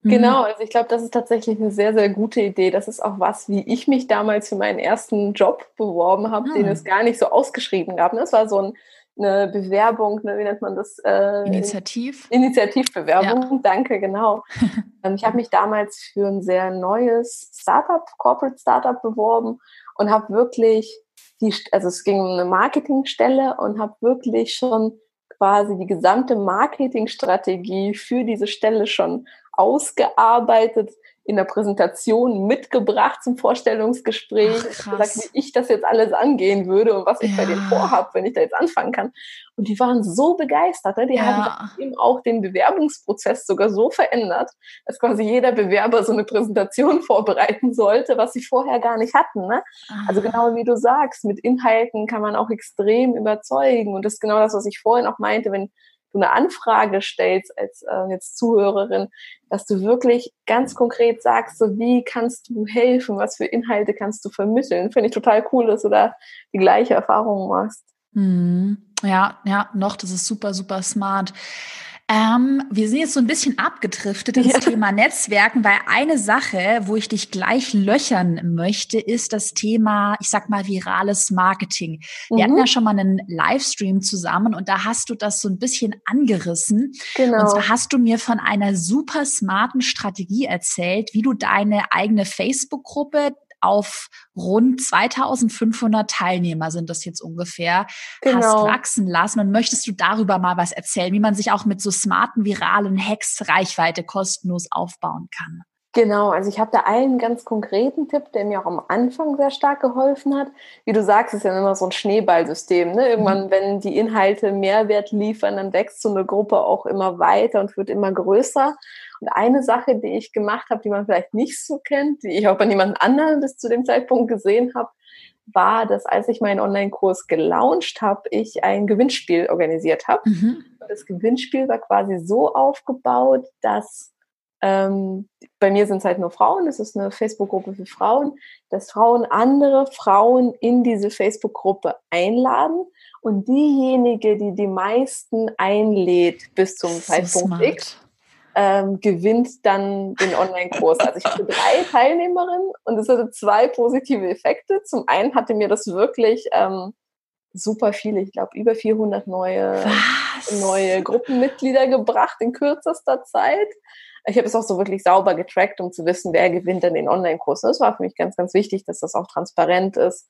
Mhm. Genau, also ich glaube, das ist tatsächlich eine sehr, sehr gute Idee. Das ist auch was, wie ich mich damals für meinen ersten Job beworben habe, ah. den es gar nicht so ausgeschrieben gab. Das war so ein, eine Bewerbung, ne, wie nennt man das? Äh, Initiativ. Initiativbewerbung, ja. danke, genau. <laughs> Ähm, ich habe mich damals für ein sehr neues Startup, Corporate Startup beworben und habe wirklich die, also es ging um eine Marketingstelle und habe wirklich schon quasi die gesamte Marketingstrategie für diese Stelle schon ausgearbeitet, in der Präsentation mitgebracht zum Vorstellungsgespräch, Ach, gesagt, wie ich das jetzt alles angehen würde und was ich ja. bei denen vorhabe, wenn ich da jetzt anfangen kann. Und die waren so begeistert, ne? die ja. haben eben auch den Bewerbungsprozess sogar so verändert, dass quasi jeder Bewerber so eine Präsentation <laughs> vorbereiten sollte, was sie vorher gar nicht hatten. Ne? Also genau wie du sagst, mit Inhalten kann man auch extrem überzeugen. Und das ist genau das, was ich vorhin auch meinte, wenn eine Anfrage stellst als äh, jetzt Zuhörerin, dass du wirklich ganz konkret sagst, so wie kannst du helfen, was für Inhalte kannst du vermitteln. Finde ich total cool, dass du da die gleiche Erfahrung machst. Hm. Ja, ja, noch, das ist super, super smart. Ähm, wir sind jetzt so ein bisschen abgedriftet ins ja. Thema Netzwerken, weil eine Sache, wo ich dich gleich löchern möchte, ist das Thema, ich sag mal, virales Marketing. Wir mhm. hatten ja schon mal einen Livestream zusammen und da hast du das so ein bisschen angerissen. Genau. Und zwar hast du mir von einer super smarten Strategie erzählt, wie du deine eigene Facebook-Gruppe auf rund 2500 Teilnehmer sind das jetzt ungefähr, genau. hast wachsen lassen. Und möchtest du darüber mal was erzählen, wie man sich auch mit so smarten, viralen Hacks Reichweite kostenlos aufbauen kann? Genau, also ich habe da einen ganz konkreten Tipp, der mir auch am Anfang sehr stark geholfen hat. Wie du sagst, ist ja immer so ein Schneeballsystem. Ne? Irgendwann, mhm. wenn die Inhalte Mehrwert liefern, dann wächst so eine Gruppe auch immer weiter und wird immer größer. Und eine Sache, die ich gemacht habe, die man vielleicht nicht so kennt, die ich auch bei niemand anderem bis zu dem Zeitpunkt gesehen habe, war, dass als ich meinen Online-Kurs gelauncht habe, ich ein Gewinnspiel organisiert habe. Mhm. Das Gewinnspiel war quasi so aufgebaut, dass ähm, bei mir sind es halt nur Frauen, das ist eine Facebook-Gruppe für Frauen, dass Frauen andere Frauen in diese Facebook-Gruppe einladen und diejenige, die die meisten einlädt bis zum so Zeitpunkt smart. X, ähm, gewinnt dann den Online-Kurs. Also ich hatte drei Teilnehmerinnen und es hatte zwei positive Effekte. Zum einen hatte mir das wirklich ähm, super viele, ich glaube über 400 neue, neue Gruppenmitglieder gebracht in kürzester Zeit. Ich habe es auch so wirklich sauber getrackt, um zu wissen, wer gewinnt denn den Online-Kurs. Das war für mich ganz, ganz wichtig, dass das auch transparent ist.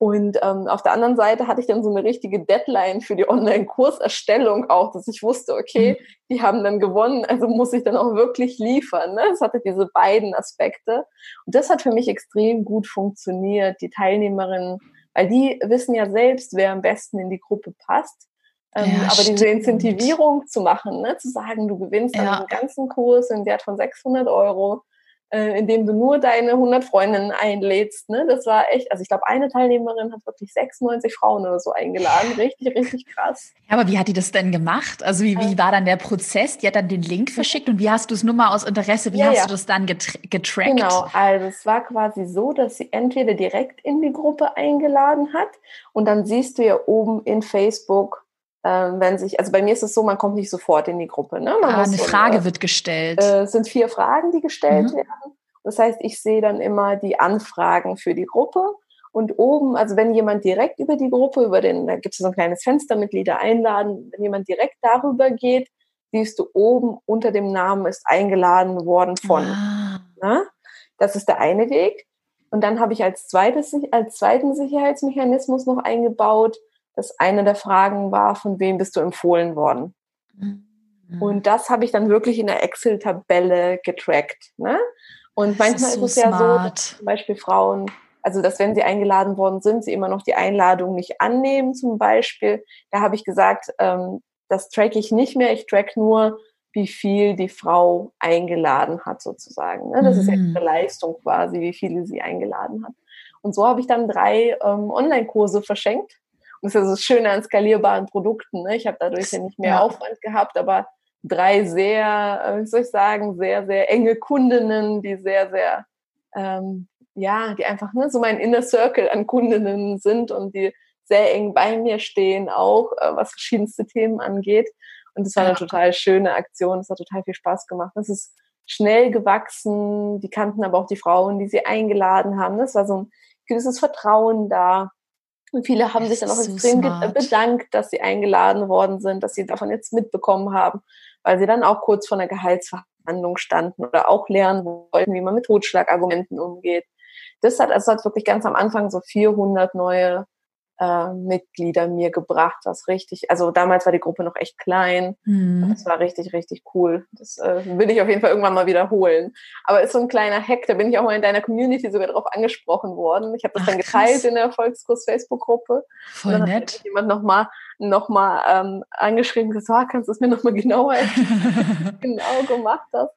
Und ähm, auf der anderen Seite hatte ich dann so eine richtige Deadline für die Online-Kurserstellung auch, dass ich wusste, okay, mhm. die haben dann gewonnen, also muss ich dann auch wirklich liefern. Ne? Es hatte diese beiden Aspekte. Und das hat für mich extrem gut funktioniert. Die Teilnehmerinnen, weil die wissen ja selbst, wer am besten in die Gruppe passt. Ähm, ja, aber stimmt. diese Incentivierung zu machen, ne? zu sagen, du gewinnst ja. einen ganzen Kurs im Wert von 600 Euro, äh, indem du nur deine 100 Freundinnen einlädst. Ne? Das war echt, also ich glaube, eine Teilnehmerin hat wirklich 96 Frauen oder so eingeladen. Richtig, richtig krass. Ja, aber wie hat die das denn gemacht? Also wie, wie war dann der Prozess? Die hat dann den Link <laughs> verschickt und wie hast du es nur mal aus Interesse, wie ja, hast du das dann getrackt? Genau, also es war quasi so, dass sie entweder direkt in die Gruppe eingeladen hat und dann siehst du ja oben in Facebook, ähm, wenn sich, also bei mir ist es so, man kommt nicht sofort in die Gruppe. Ne? ah, eine so, Frage äh, wird gestellt. Äh, es sind vier Fragen, die gestellt mhm. werden. Das heißt, ich sehe dann immer die Anfragen für die Gruppe. Und oben, also wenn jemand direkt über die Gruppe, über den, da gibt es so ein kleines Fenster, Mitglieder einladen, wenn jemand direkt darüber geht, siehst du oben unter dem Namen ist eingeladen worden von. Ah. Na? Das ist der eine Weg. Und dann habe ich als, zweites, als zweiten Sicherheitsmechanismus noch eingebaut, dass eine der Fragen war, von wem bist du empfohlen worden? Mhm. Und das habe ich dann wirklich in der Excel-Tabelle getrackt. Ne? Und manchmal ist, so ist es smart. ja so, dass zum Beispiel Frauen, also dass wenn sie eingeladen worden sind, sie immer noch die Einladung nicht annehmen zum Beispiel. Da habe ich gesagt, ähm, das track ich nicht mehr, ich track nur, wie viel die Frau eingeladen hat sozusagen. Ne? Das mhm. ist ja mhm. ihre Leistung quasi, wie viele sie eingeladen hat. Und so habe ich dann drei ähm, Online-Kurse verschenkt das ist ja das Schöne an skalierbaren Produkten. Ne? Ich habe dadurch ja nicht mehr ja. Aufwand gehabt, aber drei sehr, äh, wie soll ich sagen, sehr, sehr enge Kundinnen, die sehr, sehr, ähm, ja, die einfach ne, so mein Inner Circle an Kundinnen sind und die sehr eng bei mir stehen, auch äh, was verschiedenste Themen angeht. Und das war eine total schöne Aktion. Es hat total viel Spaß gemacht. Es ist schnell gewachsen. Die kannten aber auch die Frauen, die sie eingeladen haben. Es war so ein gewisses Vertrauen da. Und viele haben sich dann auch so extrem smart. bedankt, dass sie eingeladen worden sind, dass sie davon jetzt mitbekommen haben, weil sie dann auch kurz vor einer Gehaltsverhandlung standen oder auch lernen wollten, wie man mit Totschlagargumenten umgeht. Das hat, also hat wirklich ganz am Anfang so 400 neue äh, Mitglieder mir gebracht, was richtig, also damals war die Gruppe noch echt klein. Mhm. Das war richtig, richtig cool. Das äh, will ich auf jeden Fall irgendwann mal wiederholen. Aber ist so ein kleiner Hack, da bin ich auch mal in deiner Community sogar drauf angesprochen worden. Ich habe das Ach, dann geteilt krass. in der Erfolgskurs Facebook-Gruppe. Voll und dann nett. Hat jemand nochmal noch mal, ähm, angeschrieben gesagt, oh, kannst du es mir nochmal genauer <laughs> <laughs> genau gemacht hast.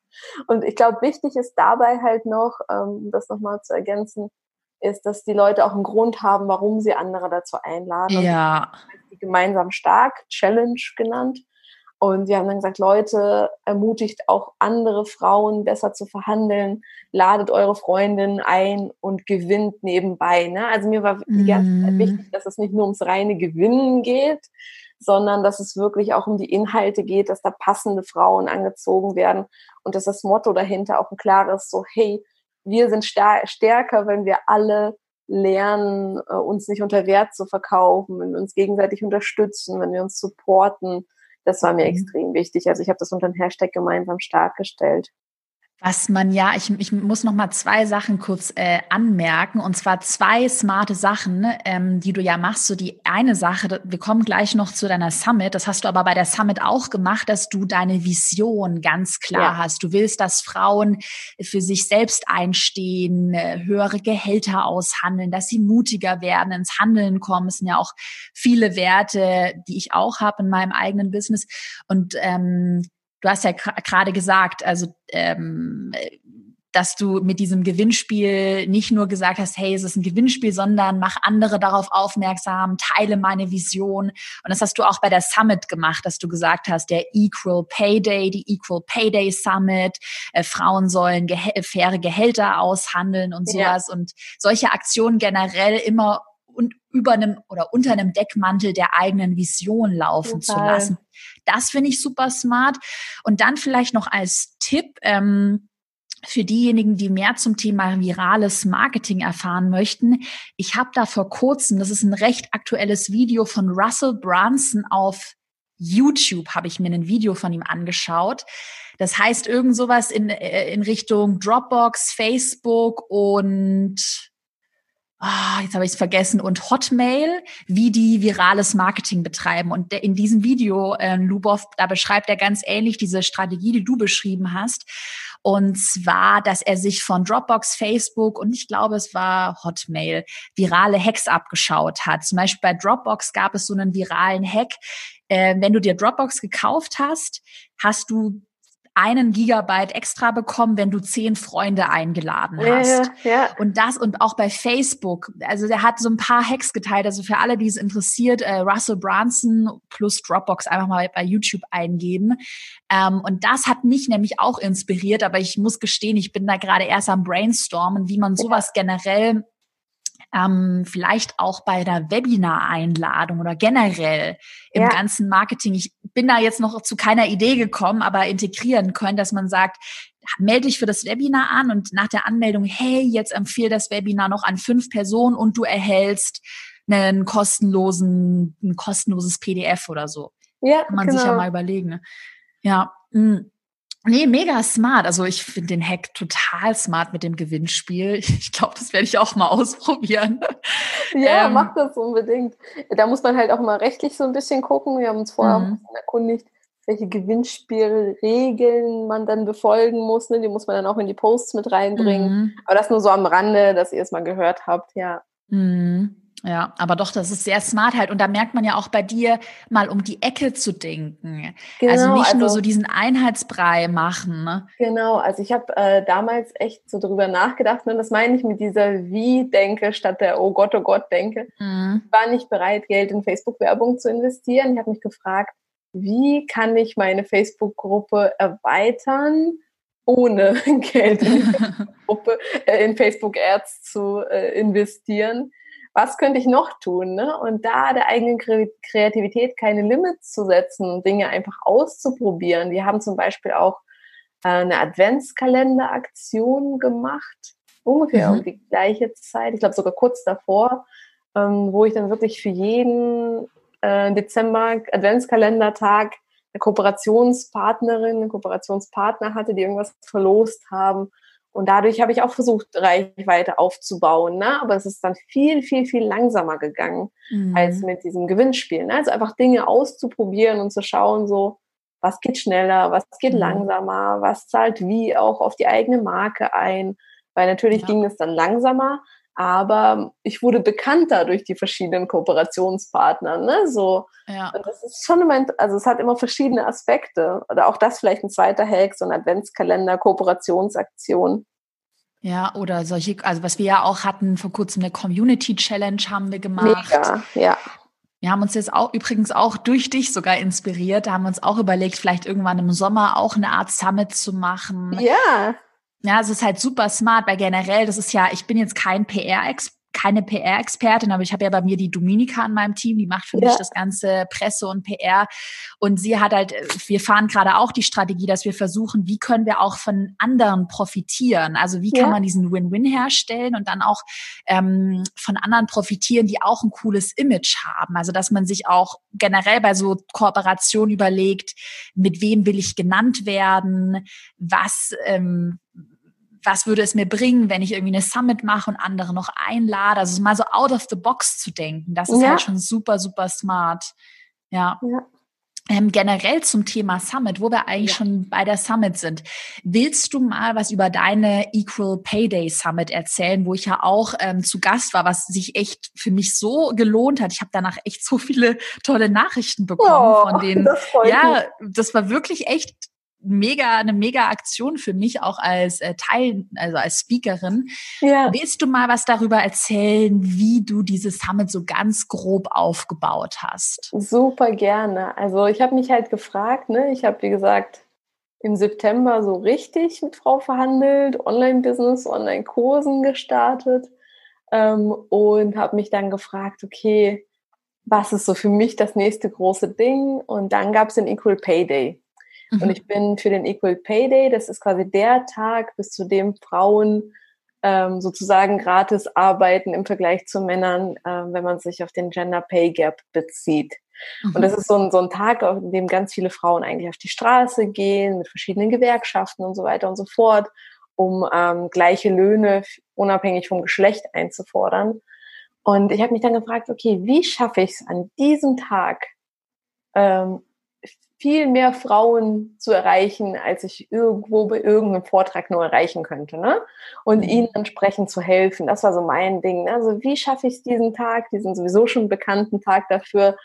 Und ich glaube, wichtig ist dabei halt noch, ähm, das nochmal zu ergänzen, ist, dass die Leute auch einen Grund haben, warum sie andere dazu einladen. Ja. Die gemeinsam stark, Challenge genannt. Und wir haben dann gesagt, Leute, ermutigt auch andere Frauen besser zu verhandeln, ladet eure Freundin ein und gewinnt nebenbei. Ne? Also mir war die ganze Zeit mhm. wichtig, dass es nicht nur ums reine Gewinnen geht, sondern dass es wirklich auch um die Inhalte geht, dass da passende Frauen angezogen werden und dass das Motto dahinter auch ein klares so, hey, wir sind stärker, wenn wir alle lernen, äh, uns nicht unter Wert zu verkaufen, wenn wir uns gegenseitig unterstützen, wenn wir uns supporten. Das war mir mhm. extrem wichtig. Also ich habe das unter dem Hashtag gemeinsam stark gestellt. Was man ja, ich, ich muss noch mal zwei Sachen kurz äh, anmerken und zwar zwei smarte Sachen, ähm, die du ja machst. So die eine Sache, wir kommen gleich noch zu deiner Summit. Das hast du aber bei der Summit auch gemacht, dass du deine Vision ganz klar ja. hast. Du willst, dass Frauen für sich selbst einstehen, äh, höhere Gehälter aushandeln, dass sie mutiger werden, ins Handeln kommen. Es sind ja auch viele Werte, die ich auch habe in meinem eigenen Business und ähm, du hast ja gerade gesagt, also ähm, dass du mit diesem Gewinnspiel nicht nur gesagt hast, hey, es ist ein Gewinnspiel, sondern mach andere darauf aufmerksam, teile meine Vision. Und das hast du auch bei der Summit gemacht, dass du gesagt hast, der Equal Pay Day, die Equal Pay Day Summit, äh, Frauen sollen gehe faire Gehälter aushandeln und sowas. Ja. Und solche Aktionen generell immer und über einem oder unter einem Deckmantel der eigenen Vision laufen Total. zu lassen. Das finde ich super smart. Und dann vielleicht noch als Tipp, ähm, für diejenigen, die mehr zum Thema virales Marketing erfahren möchten, ich habe da vor kurzem, das ist ein recht aktuelles Video von Russell Brunson auf YouTube, habe ich mir ein Video von ihm angeschaut. Das heißt irgend sowas in, äh, in Richtung Dropbox, Facebook und ah, jetzt habe ich es vergessen, und Hotmail, wie die virales Marketing betreiben. Und in diesem Video, äh, Lubov, da beschreibt er ganz ähnlich diese Strategie, die du beschrieben hast. Und zwar, dass er sich von Dropbox, Facebook und ich glaube, es war Hotmail, virale Hacks abgeschaut hat. Zum Beispiel bei Dropbox gab es so einen viralen Hack. Äh, wenn du dir Dropbox gekauft hast, hast du einen Gigabyte extra bekommen, wenn du zehn Freunde eingeladen hast. Ja, ja. Und das und auch bei Facebook. Also der hat so ein paar Hacks geteilt. Also für alle, die es interessiert, äh, Russell Brunson plus Dropbox einfach mal bei YouTube eingeben. Ähm, und das hat mich nämlich auch inspiriert. Aber ich muss gestehen, ich bin da gerade erst am Brainstormen, wie man sowas ja. generell ähm, vielleicht auch bei der Webinar-Einladung oder generell im ja. ganzen Marketing. Ich bin da jetzt noch zu keiner Idee gekommen, aber integrieren können, dass man sagt, melde dich für das Webinar an und nach der Anmeldung, hey, jetzt empfehle das Webinar noch an fünf Personen und du erhältst einen kostenlosen, ein kostenloses PDF oder so. Ja, Kann man genau. sich ja genau. mal überlegen. Ne? Ja. Mh. Nee, mega smart. Also ich finde den Hack total smart mit dem Gewinnspiel. <laughs> Ich glaube, das werde ich auch mal <laughs> ausprobieren. Ja, ähm, mach das unbedingt. Da muss man halt auch mal rechtlich so ein bisschen gucken. Wir haben uns vorher mhm. erkundigt, welche Gewinnspielregeln man dann befolgen muss. Ne? Die muss man dann auch in die Posts mit reinbringen. Mhm. Aber das nur so am Rande, dass ihr es mal gehört habt, ja. Mhm. Ja, aber doch, das ist sehr smart halt. Und da merkt man ja auch bei dir, mal um die Ecke zu denken. Genau, also nicht also, nur so diesen Einheitsbrei machen. Ne? Genau, also ich habe äh, damals echt so drüber nachgedacht. Und ne? das meine ich mit dieser Wie-Denke statt der Oh Gott, oh Gott-Denke. Mhm. Ich war nicht bereit, Geld in Facebook-Werbung zu investieren. Ich habe mich gefragt, wie kann ich meine Facebook-Gruppe erweitern, ohne <laughs> Geld in, <laughs> Facebook, äh, in Facebook-Ads zu äh, investieren? Was könnte ich noch tun? Ne? Und da der eigenen Kreativität keine Limits zu setzen, Dinge einfach auszuprobieren. Wir haben zum Beispiel auch äh, eine Adventskalender-Aktion gemacht, ungefähr mhm. um die gleiche Zeit, ich glaube sogar kurz davor, ähm, wo ich dann wirklich für jeden äh, Dezember Adventskalendertag eine Kooperationspartnerin, einen Kooperationspartner hatte, die irgendwas verlost haben. Und dadurch habe ich auch versucht, Reichweite aufzubauen. Ne? Aber es ist dann viel, viel, viel langsamer gegangen mhm. als mit diesem Gewinnspiel. Ne? Also einfach Dinge auszuprobieren und zu schauen, so, was geht schneller, was geht mhm. langsamer, was zahlt wie auch auf die eigene Marke ein. Weil natürlich ja. ging es dann langsamer, aber ich wurde bekannter durch die verschiedenen Kooperationspartner. Ne? So, ja. Und das ist schon immer, also es hat immer verschiedene Aspekte. Oder auch das vielleicht ein zweiter Hack, so ein Adventskalender, Kooperationsaktion. Ja, oder solche, also was wir ja auch hatten, vor kurzem eine Community Challenge haben wir gemacht. Mega, ja. Wir haben uns jetzt auch übrigens auch durch dich sogar inspiriert. Da haben wir uns auch überlegt, vielleicht irgendwann im Sommer auch eine Art Summit zu machen. Ja. Ja, es ist halt super smart, weil generell, das ist ja, ich bin jetzt kein PR-Experte keine PR-Expertin, aber ich habe ja bei mir die Dominika in meinem Team, die macht für ja. mich das ganze Presse und PR. Und sie hat halt, wir fahren gerade auch die Strategie, dass wir versuchen, wie können wir auch von anderen profitieren? Also wie kann man diesen Win-Win herstellen und dann auch ähm, von anderen profitieren, die auch ein cooles Image haben. Also dass man sich auch generell bei so Kooperationen überlegt, mit wem will ich genannt werden, was ähm, was würde es mir bringen, wenn ich irgendwie eine Summit mache und andere noch einlade? Also mal so out of the box zu denken, das ist ja. halt schon super, super smart. Ja. ja. Ähm, generell zum Thema Summit, wo wir eigentlich ja. schon bei der Summit sind. Willst du mal was über deine Equal Pay Day Summit erzählen, wo ich ja auch ähm, zu Gast war, was sich echt für mich so gelohnt hat. Ich habe danach echt so viele tolle Nachrichten bekommen oh, von denen. Das ja, mich. das war wirklich echt mega, eine mega Aktion für mich auch als äh, Teil, also als Speakerin. Ja. Willst du mal was darüber erzählen, wie du dieses Summit so ganz grob aufgebaut hast? Super gerne. Also ich habe mich halt gefragt, ne, ich habe wie gesagt im September so richtig mit Frau verhandelt, Online-Business, Online-Kursen gestartet ähm, und habe mich dann gefragt, okay, was ist so für mich das nächste große Ding? Und dann gab es den Equal Pay Day. Mhm. Und ich bin für den Equal Pay Day, das ist quasi der Tag, bis zu dem Frauen ähm, sozusagen gratis arbeiten im Vergleich zu Männern, äh, wenn man sich auf den Gender Pay Gap bezieht. Mhm. Und das ist so ein, so ein Tag, an dem ganz viele Frauen eigentlich auf die Straße gehen, mit verschiedenen Gewerkschaften und so weiter und so fort, um ähm, gleiche Löhne unabhängig vom Geschlecht einzufordern. Und ich habe mich dann gefragt, okay, wie schaffe ich es an diesem Tag, ähm, viel mehr Frauen zu erreichen, als ich irgendwo bei irgendeinem Vortrag nur erreichen könnte, ne? Und mhm. ihnen entsprechend zu helfen. Das war so mein Ding. Ne? Also wie schaffe ich es diesen Tag, diesen sowieso schon bekannten Tag dafür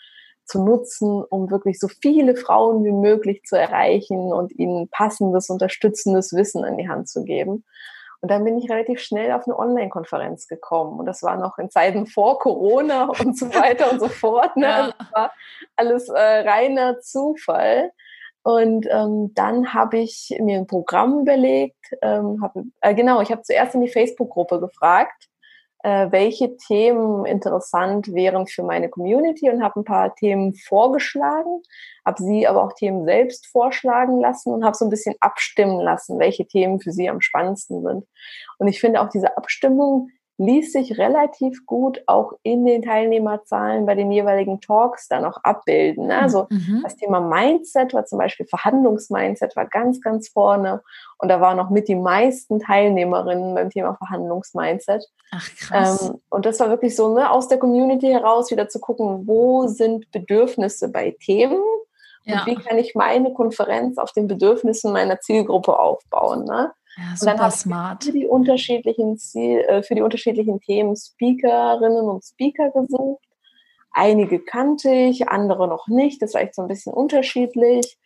zu nutzen, um wirklich so viele Frauen wie möglich zu erreichen und ihnen passendes, unterstützendes Wissen an die Hand zu geben. Und dann bin ich relativ schnell auf eine Online-Konferenz gekommen. Und das war noch in Zeiten vor Corona <laughs> und so weiter und so fort. Ne? Ja. Also das war alles äh, reiner Zufall. Und ähm, dann habe ich mir ein Programm überlegt. Ähm, hab, äh, genau, ich habe zuerst in die Facebook-Gruppe gefragt, äh, welche Themen interessant wären für meine Community und habe ein paar Themen vorgeschlagen, habe sie aber auch Themen selbst vorschlagen lassen und habe so ein bisschen abstimmen lassen, welche Themen für sie am spannendsten sind. Und ich finde auch diese Abstimmung ließ sich relativ gut auch in den Teilnehmerzahlen bei den jeweiligen Talks dann auch abbilden. Ne? Also mhm. das Thema Mindset war zum Beispiel Verhandlungsmindset war ganz, ganz vorne und da waren noch mit die meisten Teilnehmerinnen beim Thema Verhandlungsmindset. Ach krass. Ähm, und das war wirklich so, ne, aus der Community heraus wieder zu gucken, wo sind Bedürfnisse bei Themen ja. und wie kann ich meine Konferenz auf den Bedürfnissen meiner Zielgruppe aufbauen. Ne? Ja, super und dann smart. Für die unterschiedlichen Ziel, äh, für die unterschiedlichen Themen Speakerinnen und Speaker gesucht. Einige kannte ich, andere noch nicht. Das war echt so ein bisschen unterschiedlich.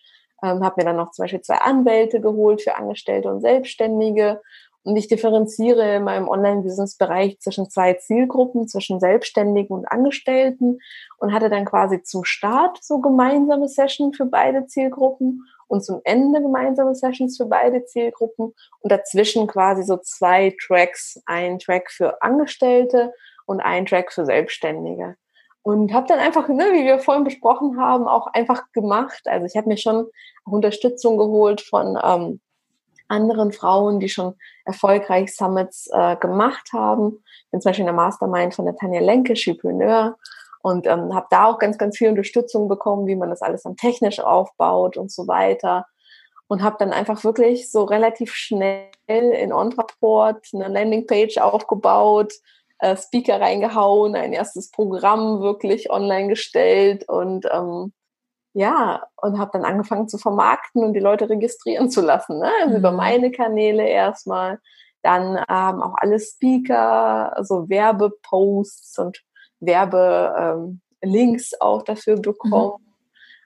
Ähm, habe mir dann noch zum Beispiel zwei Anwälte geholt für Angestellte und Selbstständige. Und ich differenziere in meinem Online-Business-Bereich zwischen zwei Zielgruppen, zwischen Selbstständigen und Angestellten und hatte dann quasi zum Start so gemeinsame Sessions für beide Zielgruppen und zum Ende gemeinsame Sessions für beide Zielgruppen und dazwischen quasi so zwei Tracks, ein Track für Angestellte und ein Track für Selbstständige. Und habe dann einfach, ne, wie wir vorhin besprochen haben, auch einfach gemacht. Also ich habe mir schon Unterstützung geholt von ähm, anderen Frauen, die schon erfolgreich Summits äh, gemacht haben. Ich bin zum Beispiel in der Mastermind von der Tanja Lenke, Chipreneur und ähm, habe da auch ganz, ganz viel Unterstützung bekommen, wie man das alles dann technisch aufbaut und so weiter. Und habe dann einfach wirklich so relativ schnell in OnRaport eine Landingpage aufgebaut, äh, Speaker reingehauen, ein erstes Programm wirklich online gestellt und ähm, ja, und habe dann angefangen zu vermarkten und die Leute registrieren zu lassen. Ne? Also mhm. über meine Kanäle erstmal, dann ähm, auch alle Speaker, also Werbeposts und Werbelinks ähm, auch dafür bekommen. Mhm.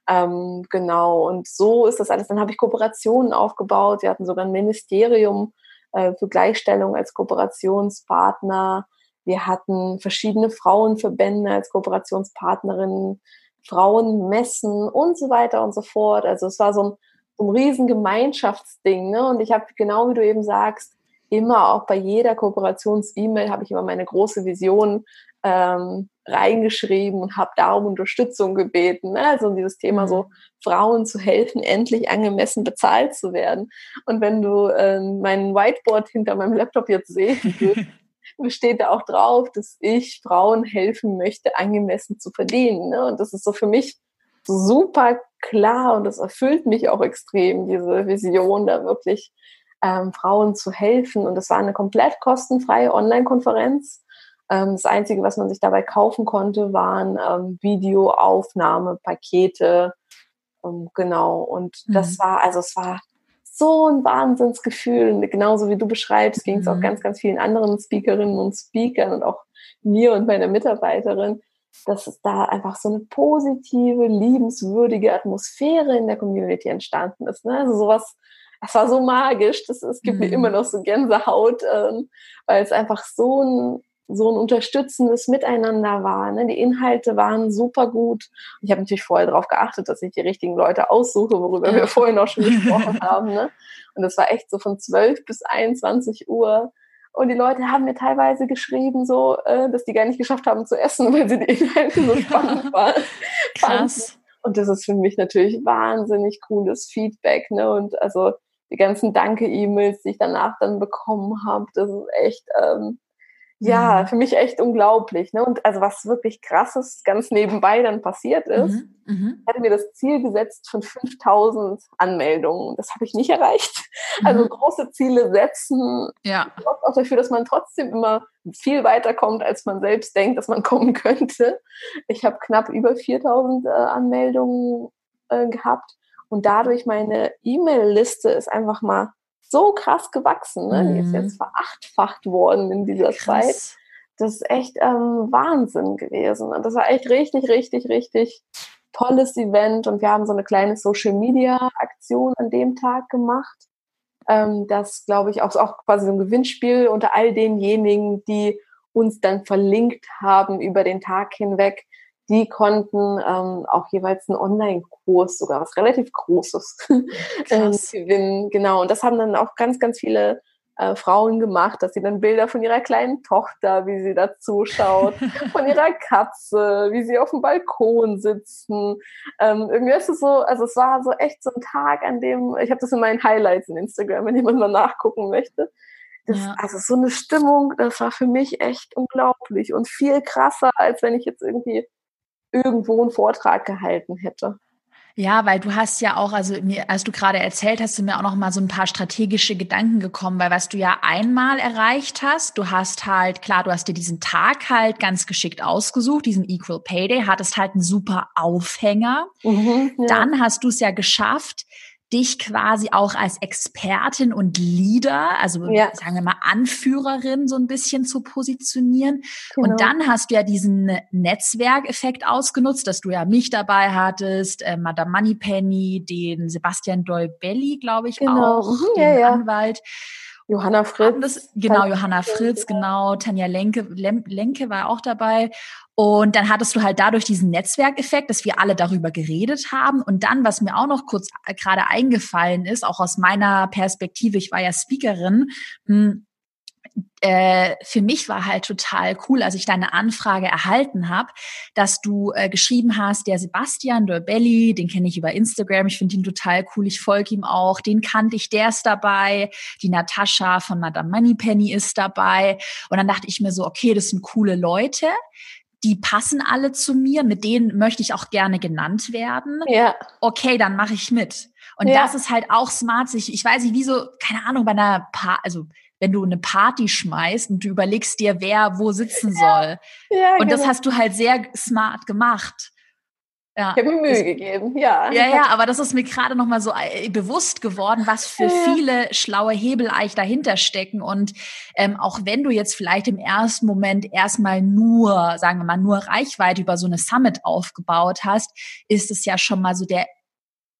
Ähm, genau, und so ist das alles. Dann habe ich Kooperationen aufgebaut. Wir hatten sogar ein Ministerium äh, für Gleichstellung als Kooperationspartner. Wir hatten verschiedene Frauenverbände als Kooperationspartnerinnen, Frauenmessen und so weiter und so fort. Also es war so ein, so ein riesen Gemeinschaftsding. Ne? Und ich habe, genau wie du eben sagst, immer auch bei jeder Kooperations-E-Mail habe ich immer meine große Vision ähm, reingeschrieben und habe da um Unterstützung gebeten. Ne? Also dieses Thema so, mhm. Frauen zu helfen, endlich angemessen bezahlt zu werden. Und wenn du äh, mein Whiteboard hinter meinem Laptop jetzt sehen würdest, <laughs> steht da auch drauf, dass ich Frauen helfen möchte, angemessen zu verdienen. Ne? Und das ist so für mich super klar und das erfüllt mich auch extrem, diese Vision da wirklich ähm, Frauen zu helfen. Und es war eine komplett kostenfreie Online-Konferenz das Einzige, was man sich dabei kaufen konnte, waren ähm, Videoaufnahmepakete. Ähm, genau. Und mhm. das war, also es war so ein Wahnsinnsgefühl. Genauso wie du beschreibst, ging es mhm. auch ganz, ganz vielen anderen Speakerinnen und Speakern und auch mir und meiner Mitarbeiterin, dass es da einfach so eine positive, liebenswürdige Atmosphäre in der Community entstanden ist. Ne? Also sowas, es war so magisch, das, es gibt mhm. mir immer noch so Gänsehaut, ähm, weil es einfach so ein so ein unterstützendes Miteinander war. Ne? Die Inhalte waren super gut. Ich habe natürlich vorher darauf geachtet, dass ich die richtigen Leute aussuche, worüber ja. wir vorhin auch schon <laughs> gesprochen haben. Ne? Und das war echt so von 12 bis 21 Uhr. Und die Leute haben mir teilweise geschrieben, so, äh, dass die gar nicht geschafft haben zu essen, <laughs> weil sie die Inhalte so spannend waren. Krass. Und das ist für mich natürlich wahnsinnig cooles Feedback. Ne? Und also die ganzen Danke-E-Mails, die ich danach dann bekommen habe, das ist echt, ähm, ja, mhm. für mich echt unglaublich. Ne? Und also was wirklich krasses ganz nebenbei dann passiert ist, mhm. Mhm. ich hatte mir das Ziel gesetzt von 5000 Anmeldungen. Das habe ich nicht erreicht. <laughs> Also mhm. große Ziele setzen, ja. sorgt auch dafür, dass man trotzdem immer viel weiter kommt, als man selbst denkt, dass man <laughs> kommen könnte. Ich habe knapp über 4000 äh, Anmeldungen äh, gehabt und dadurch meine E-Mail-Liste ist einfach mal so krass gewachsen. Ne? Die ist mhm. jetzt verachtfacht worden in dieser krass. Zeit. Das ist echt ähm, Wahnsinn gewesen. Und das war echt richtig, richtig, richtig tolles Event. Und wir haben so eine kleine Social-Media-Aktion an dem Tag gemacht. Ähm, das, glaube ich, auch, auch quasi so ein Gewinnspiel unter all denjenigen, die uns dann verlinkt haben über den Tag hinweg die konnten ähm, auch jeweils einen Online-Kurs, sogar was relativ Großes, <laughs> ähm, gewinnen. Genau. Und das haben dann auch ganz, ganz viele äh, Frauen gemacht, dass sie dann Bilder von ihrer kleinen Tochter, wie sie da zuschaut, <laughs> von ihrer Katze, wie sie auf dem Balkon sitzen. Ähm, irgendwie ist es so, also es war so echt so ein Tag, an dem, ich habe das in meinen Highlights in Instagram, wenn jemand mal nachgucken möchte. Das, ja. Also so eine Stimmung, das war für mich echt unglaublich und viel krasser, als wenn ich jetzt irgendwie irgendwo einen Vortrag gehalten hätte. Ja, weil du hast ja auch, also mir, als du gerade erzählt hast, sind mir auch noch mal so ein paar strategische Gedanken gekommen, weil was du ja einmal erreicht hast, du hast halt, klar, du hast dir diesen Tag halt ganz geschickt ausgesucht, diesen Equal Pay Day, hattest halt einen super Aufhänger. Mhm, ja. Dann hast du es ja geschafft, dich quasi auch als Expertin und Leader, also ja. sagen wir mal Anführerin so ein bisschen zu positionieren. Genau. Und dann hast du ja diesen Netzwerkeffekt ausgenutzt, dass du ja mich dabei hattest, äh, Madame Moneypenny, den Sebastian Dolbelli, glaube ich, genau. auch, mhm, den ja, Anwalt. Johanna Fritz. Das, genau, Johanna Fritz, genau. Tanja Lenke, Lenke war auch dabei. Und dann hattest du halt dadurch diesen Netzwerkeffekt, dass wir alle darüber geredet haben. Und dann, was mir auch noch kurz äh, gerade eingefallen ist, auch aus meiner Perspektive, ich war ja Speakerin, hm, äh, für mich war halt total cool, als ich deine Anfrage erhalten habe, dass du äh, geschrieben hast, der Sebastian Dorbelli, den kenne ich über Instagram, ich finde ihn total cool, ich folge ihm auch, den kannte ich, der ist dabei, die Natascha von Madame Moneypenny ist dabei. Und dann dachte ich mir so, okay, das sind coole Leute die passen alle zu mir, mit denen möchte ich auch gerne genannt werden. Ja. Okay, dann mache ich mit. Und ja. das ist halt auch smart, sich, ich weiß nicht, wie so, keine Ahnung, bei einer pa also wenn du eine Party schmeißt und du überlegst dir, wer wo sitzen <laughs> soll. Ja, und genau. das hast du halt sehr smart gemacht. Ja. Ich habe mir Mühe das, gegeben, ja. Ja, ja, aber das ist mir gerade nochmal so äh, bewusst geworden, was für viele schlaue Hebel eigentlich dahinter stecken. Und ähm, auch wenn du jetzt vielleicht im ersten Moment erstmal nur, sagen wir mal, nur Reichweite über so eine Summit aufgebaut hast, ist es ja schon mal so der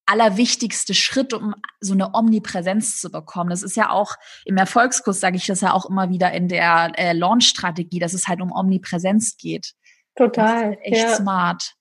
allerwichtigste Schritt, um so eine Omnipräsenz zu bekommen. Das ist ja auch im Erfolgskurs, sage ich das ja auch immer wieder in der äh, Launch-Strategie, dass es halt um Omnipräsenz geht. Total. echt ja. smart.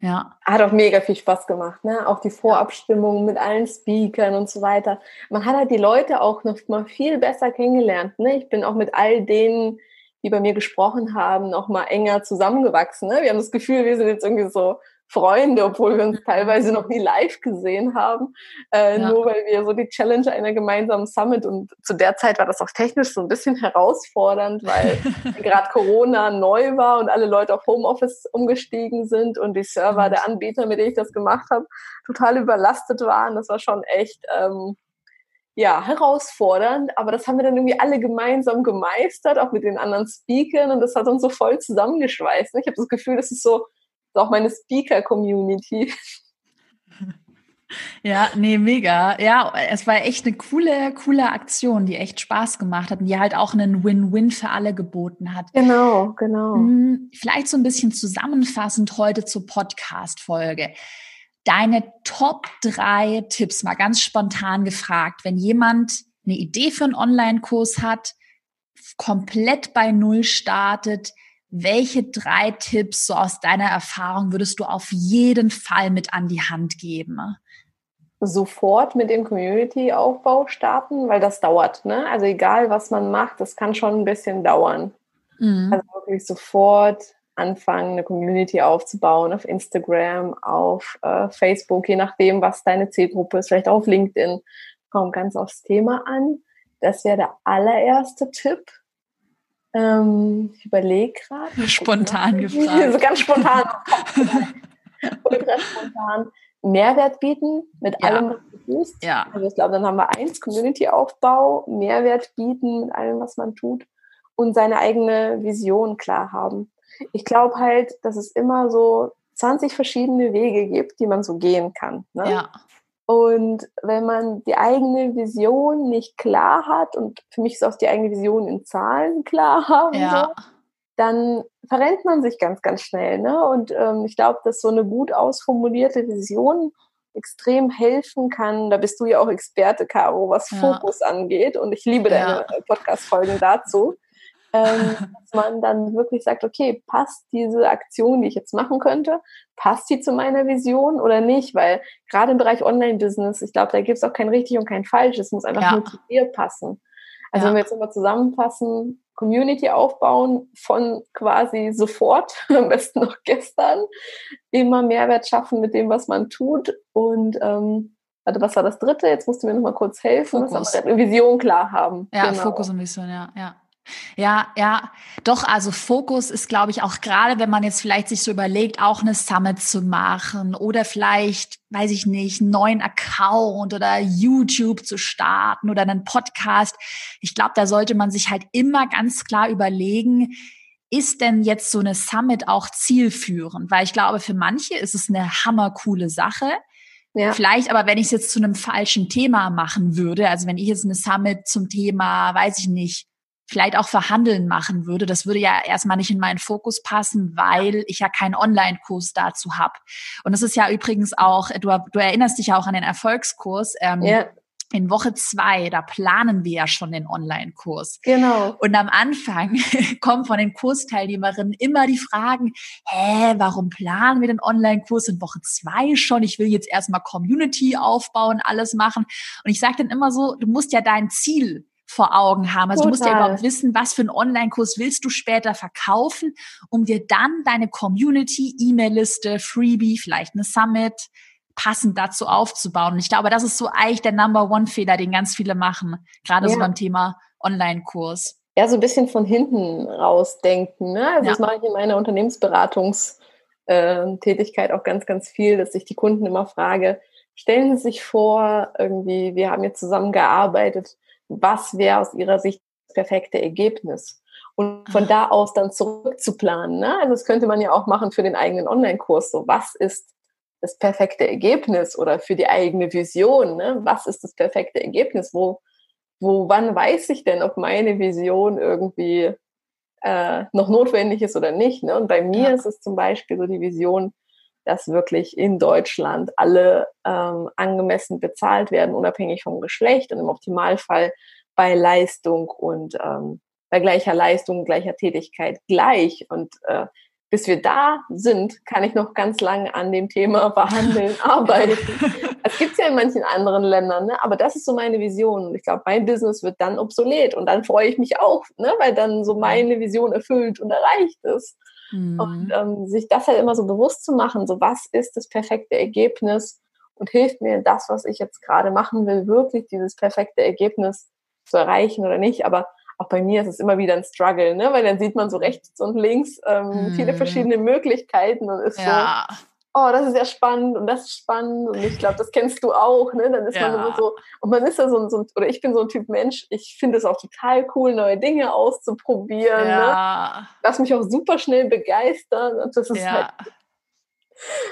Ja. Hat auch mega viel Spaß gemacht, ne? Auch die Vorabstimmung mit allen Speakern und so weiter. Man hat halt die Leute auch noch mal viel besser kennengelernt, ne? Ich bin auch mit all denen, die bei mir gesprochen haben, noch mal enger zusammengewachsen, ne? Wir haben das Gefühl, wir sind jetzt irgendwie so Freunde, obwohl wir uns teilweise noch nie live gesehen haben, äh, ja. nur weil wir so die Challenge einer gemeinsamen Summit und zu der Zeit war das auch technisch so ein bisschen herausfordernd, weil <laughs> gerade Corona neu war und alle Leute auf Homeoffice umgestiegen sind und die Server der Anbieter, mit denen ich das gemacht habe, total überlastet waren. Das war schon echt ähm, ja, herausfordernd, aber das haben wir dann irgendwie alle gemeinsam gemeistert, auch mit den anderen Speakern und das hat uns so voll zusammengeschweißt. Ich habe das Gefühl, das ist so auch meine Speaker-Community. <laughs> Ja, nee, mega. Ja, es war echt eine coole, coole Aktion, die echt Spaß gemacht hat und die halt auch einen Win-Win für alle geboten hat. Genau, genau. Hm, vielleicht so ein bisschen zusammenfassend heute zur Podcast-Folge. Deine Top drei Tipps, mal ganz spontan gefragt, wenn jemand eine Idee für einen Online-Kurs hat, komplett bei Null startet, welche drei Tipps so aus deiner Erfahrung würdest du auf jeden Fall mit an die Hand geben? Sofort mit dem Community-Aufbau starten, weil das dauert. Ne? Also egal, was man macht, das kann schon ein bisschen dauern. Mhm. Also wirklich sofort anfangen, eine Community aufzubauen auf Instagram, auf äh, Facebook, je nachdem, was deine Zielgruppe ist, vielleicht auf LinkedIn. Kommt ganz aufs Thema an. Das wäre der allererste Tipp. Ähm, ich überlege gerade. Spontan gefragt. <laughs> so ganz spontan. Ultra spontan. Mehrwert bieten mit ja. allem, was du tust. Ja. Also ich glaube, dann haben wir eins, Community-Aufbau, Mehrwert bieten mit allem, was man tut und seine eigene Vision klar haben. Ich glaube halt, dass es immer so 20 verschiedene Wege gibt, die man so gehen kann. Ne? Ja. Und wenn man die eigene Vision nicht klar hat, und für mich ist auch die eigene Vision in Zahlen klar <laughs> haben, ja. so, dann verrennt man sich ganz, ganz schnell. Ne? Und ähm, ich glaube, dass so eine gut ausformulierte Vision extrem helfen kann. Da bist du ja auch Experte, Caro, was ja. Fokus angeht. Und ich liebe deine ja. Podcast-Folgen dazu. Ähm, <laughs> dass man dann wirklich sagt, okay, passt diese Aktion, die ich jetzt machen könnte, passt sie zu meiner Vision oder nicht? Weil gerade im Bereich Online-Business, ich glaube, da gibt es auch kein richtig und kein falsch. Es muss einfach ja. nur zu dir passen. Also ja. wenn wir jetzt nochmal zusammenfassen, Community aufbauen von quasi sofort, <laughs> am besten noch gestern, immer Mehrwert schaffen mit dem, was man tut und ähm, also was war das dritte? Jetzt musst du mir noch mal kurz helfen. Fokus. Was Vision klar haben. Ja, genau. Fokus und Vision, ja, ja. Ja, ja, doch, also Fokus ist, glaube ich, auch gerade, wenn man jetzt vielleicht sich so überlegt, auch eine Summit zu machen oder vielleicht, weiß ich nicht, einen neuen Account oder YouTube zu starten oder einen Podcast. Ich glaube, da sollte man sich halt immer ganz klar überlegen, ist denn jetzt so eine Summit auch zielführend? Weil ich glaube, für manche ist es eine hammercoole Sache. Ja. Vielleicht aber, wenn ich es jetzt zu einem falschen Thema machen würde, also wenn ich jetzt eine Summit zum Thema, weiß ich nicht, vielleicht auch verhandeln machen würde. Das würde ja erstmal nicht in meinen Fokus passen, weil ich ja keinen Online-Kurs dazu habe. Und das ist ja übrigens auch, du, du erinnerst dich ja auch an den Erfolgskurs. Ähm, ja. In Woche zwei, da planen wir ja schon den Online-Kurs. Genau. Und am Anfang <laughs> kommen von den Kursteilnehmerinnen immer die Fragen, hä, warum planen wir den Online-Kurs in Woche zwei schon? Ich will jetzt erstmal Community aufbauen, alles machen. Und ich sage dann immer so, du musst ja dein Ziel vor Augen haben. Also Total. du musst ja überhaupt wissen, was für einen Online-Kurs willst du später verkaufen, um dir dann deine Community, E-Mail-Liste, Freebie, vielleicht eine Summit passend dazu aufzubauen. Und ich glaube, das ist so eigentlich der Number One Fehler, den ganz viele machen, gerade ja. so beim Thema Online-Kurs. Ja, so ein bisschen von hinten rausdenken. Ne? Also ja. das mache ich in meiner Unternehmensberatungstätigkeit äh, auch ganz, ganz viel, dass ich die Kunden immer frage, stellen Sie sich vor, irgendwie, wir haben jetzt zusammengearbeitet, was wäre aus Ihrer Sicht das perfekte Ergebnis? Und von da aus dann zurückzuplanen. Ne? Also das könnte man ja auch machen für den eigenen Online-Kurs. So, was ist das perfekte Ergebnis oder für die eigene Vision? Ne? Was ist das perfekte Ergebnis? Wo, wo, wann weiß ich denn, ob meine Vision irgendwie äh, noch notwendig ist oder nicht? Ne? Und bei mir ja. ist es zum Beispiel so die Vision, dass wirklich in Deutschland alle ähm, angemessen bezahlt werden, unabhängig vom Geschlecht und im Optimalfall bei Leistung und ähm, bei gleicher Leistung, gleicher Tätigkeit gleich. Und äh, bis wir da sind, kann ich noch ganz lange an dem Thema <laughs> verhandeln, arbeiten. <laughs> Das gibt's ja in manchen anderen Ländern, ne? aber das ist so meine Vision. Und ich glaube, mein Business wird dann obsolet und dann freue ich mich auch, ne? weil dann so meine Vision erfüllt und erreicht ist. Mhm. Und ähm, sich das halt immer so bewusst zu machen, so was ist das perfekte Ergebnis und hilft mir das, was ich jetzt gerade machen will, wirklich dieses perfekte Ergebnis zu erreichen oder nicht. Aber auch bei mir ist es immer wieder ein Struggle, ne? weil dann sieht man so rechts und links ähm, mhm. viele verschiedene Möglichkeiten und ist ja. so, oh, das ist ja spannend und das ist spannend und ich glaube, das kennst du auch, ne? Dann ist ja. man immer so, und man ist ja so, so oder ich bin so ein Typ Mensch, ich finde es auch total cool, neue Dinge auszuprobieren. Ne? Ja. Ne? Lass mich auch super schnell begeistern und das ist ja. halt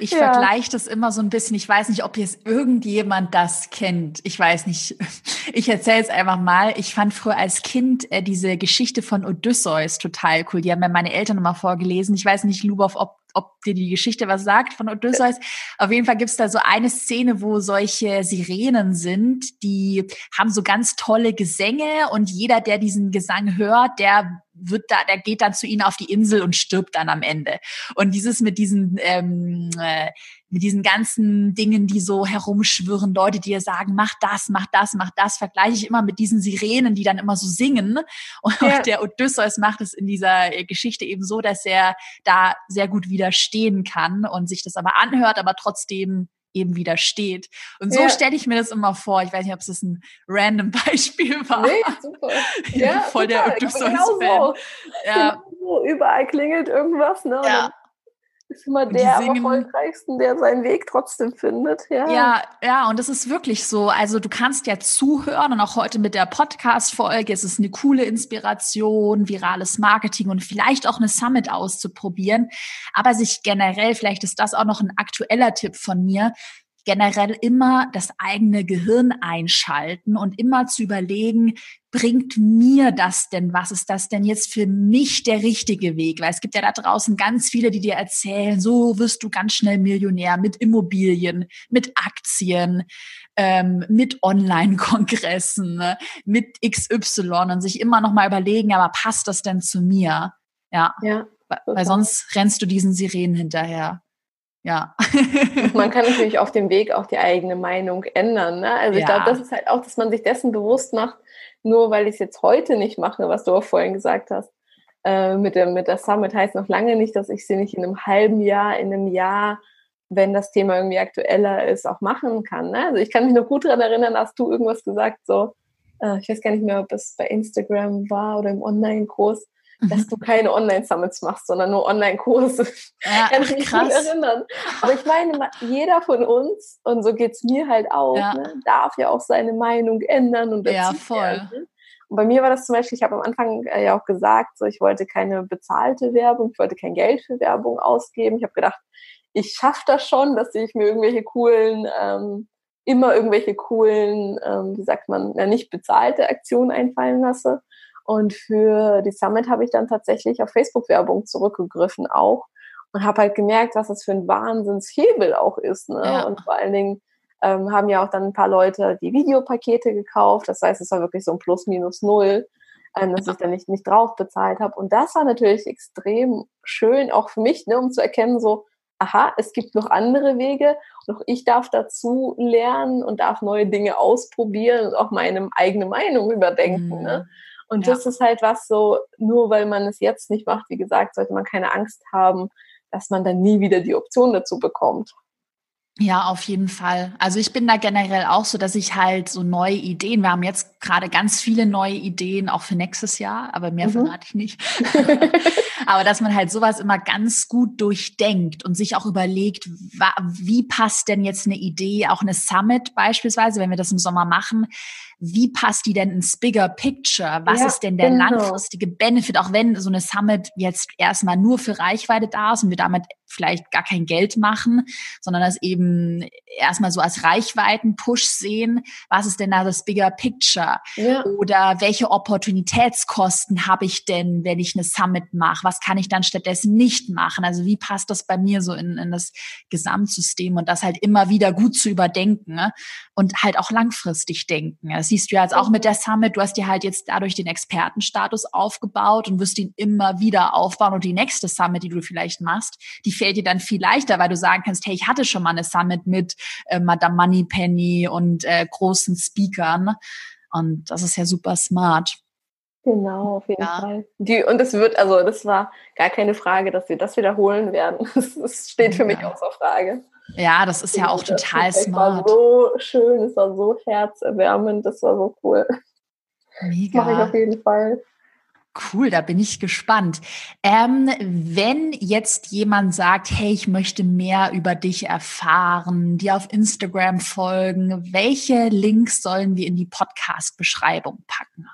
ich ja. vergleiche das immer so ein bisschen. Ich weiß nicht, ob jetzt irgendjemand das kennt. Ich weiß nicht. <laughs> Ich erzähle es einfach mal. Ich fand früher als Kind äh, diese Geschichte von Odysseus total cool. Die haben mir meine Eltern immer vorgelesen. Ich weiß nicht, Lubov, ob ob dir die Geschichte was sagt von Odysseus. <laughs> Auf jeden Fall gibt es da so eine Szene, wo solche Sirenen sind, die haben so ganz tolle Gesänge und jeder, der diesen Gesang hört, der wird da, der geht dann zu ihnen auf die Insel und stirbt dann am Ende. Und dieses mit diesen, ähm, äh, mit diesen ganzen Dingen, die so herumschwirren, Leute, die ihr sagen, mach das, mach das, mach das, vergleiche ich immer mit diesen Sirenen, die dann immer so singen. <laughs> Und ja. der Odysseus macht es in dieser äh, Geschichte eben so, dass er da sehr gut widerstehen kann und sich das aber anhört, aber trotzdem eben widersteht. Und so ja. stelle ich mir das immer vor. Ich weiß nicht, ob es ein random <laughs> Beispiel war. Nee, super. <laughs> Ja, voll super. der Odysseus-Fan. Genau so. Ja. Genau so. Überall klingelt irgendwas, ne? Ja ist immer der am erfolgreichsten, der seinen Weg trotzdem findet. Ja. ja, ja, und das ist wirklich so. Also du kannst ja zuhören und auch heute mit der Podcast-Folge ist es eine coole Inspiration, virales Marketing und vielleicht auch eine Summit auszuprobieren. Aber sich generell, vielleicht ist das auch noch ein aktueller Tipp von mir, generell immer das eigene Gehirn einschalten und immer zu überlegen, bringt mir das denn? Was ist das denn jetzt für mich der richtige Weg? Weil es gibt ja da draußen ganz viele, die dir erzählen, so wirst du ganz schnell Millionär mit Immobilien, mit Aktien, ähm, mit Online-Kongressen, ne? mit XY und sich immer noch mal überlegen, aber passt das denn zu mir? Ja. ja weil sonst rennst du diesen Sirenen hinterher. Ja. man kann <laughs> natürlich auf dem Weg auch die eigene Meinung ändern. Ne? Also ich ja. glaube, das ist halt auch, dass man sich dessen bewusst macht, nur weil ich es jetzt heute nicht mache, was du auch vorhin gesagt hast, äh, mit, der, mit der Summit heißt noch lange nicht, dass ich sie nicht in einem halben Jahr, in einem Jahr, wenn das Thema irgendwie aktueller ist, auch machen kann. Ne? Also ich kann mich noch gut daran erinnern, hast du irgendwas gesagt, so, äh, ich weiß gar nicht mehr, ob es bei Instagram war oder im Online-Kurs, dass du keine Online-Summits machst, sondern nur Online-Kurse. Ja, <laughs> Kann ich mich krass. nicht erinnern. Aber ich meine, jeder von uns, und so geht es mir halt auch, ja. ne, darf ja auch seine Meinung ändern und Ja, voll. Werden. Und bei mir war das zum Beispiel, ich habe am Anfang äh, ja auch gesagt, so ich wollte keine bezahlte Werbung, ich wollte kein Geld für Werbung ausgeben. Ich habe gedacht, ich schaffe das schon, dass ich mir irgendwelche coolen, ähm, immer irgendwelche coolen, ähm, wie sagt man, ja, nicht bezahlte Aktionen einfallen lasse. Und für die Summit habe ich dann tatsächlich auf Facebook-Werbung zurückgegriffen auch und habe halt gemerkt, was das für ein Wahnsinnshebel auch ist. Ne? Ja. Und vor allen Dingen ähm, haben ja auch dann ein paar Leute die Videopakete gekauft. Das heißt, es war wirklich so ein Plus minus null, ähm, dass ich dann nicht, nicht drauf bezahlt habe. Und das war natürlich extrem schön, auch für mich, ne, um zu erkennen, so, aha, es gibt noch andere Wege, noch ich darf dazu lernen und darf neue Dinge ausprobieren und auch meine eigene Meinung überdenken. Ne? Mhm. Ne? Und ja. das ist halt was so, nur weil man es jetzt nicht macht, wie gesagt, sollte man keine Angst haben, dass man dann nie wieder die Option dazu bekommt. Ja, auf jeden Fall. Also ich bin da generell auch so, dass ich halt so neue Ideen, wir haben jetzt gerade ganz viele neue Ideen, auch für nächstes Jahr, aber mehr mhm. verrate ich nicht. <laughs> aber dass man halt sowas immer ganz gut durchdenkt und sich auch überlegt, wie passt denn jetzt eine Idee, auch eine Summit beispielsweise, wenn wir das im Sommer machen, wie passt die denn ins Bigger Picture? Was ja, ist denn der genau. langfristige Benefit, auch wenn so eine Summit jetzt erstmal nur für Reichweite da ist und wir damit vielleicht gar kein Geld machen, sondern das eben erstmal so als Reichweiten-Push sehen. Was ist denn da das Bigger Picture? Ja. Oder welche Opportunitätskosten habe ich denn, wenn ich eine Summit mache? Was kann ich dann stattdessen nicht machen? Also wie passt das bei mir so in, in das Gesamtsystem und das halt immer wieder gut zu überdenken ne? und halt auch langfristig denken. Das siehst du ja jetzt auch mit der Summit. Du hast dir halt jetzt dadurch den Expertenstatus aufgebaut und wirst ihn immer wieder aufbauen und die nächste Summit, die du vielleicht machst, die fällt dir dann viel leichter, weil du sagen kannst, hey, ich hatte schon mal eine Summit mit äh, Madame Moneypenny und äh, großen Speakern. Und das ist ja super smart. Genau, auf jeden ja. Fall. Die, und es wird, also das war gar keine Frage, dass wir das wiederholen werden. <laughs> Das steht für ja. mich außer Frage. Ja, das ist ja auch das total smart. Es war so schön, es war so herzerwärmend, das war so cool. Mega. Das mache ich auf jeden Fall. Cool, da bin ich gespannt. Ähm, wenn jetzt jemand sagt, hey, ich möchte mehr über dich erfahren, dir auf Instagram folgen, welche Links sollen wir in die Podcast-Beschreibung packen?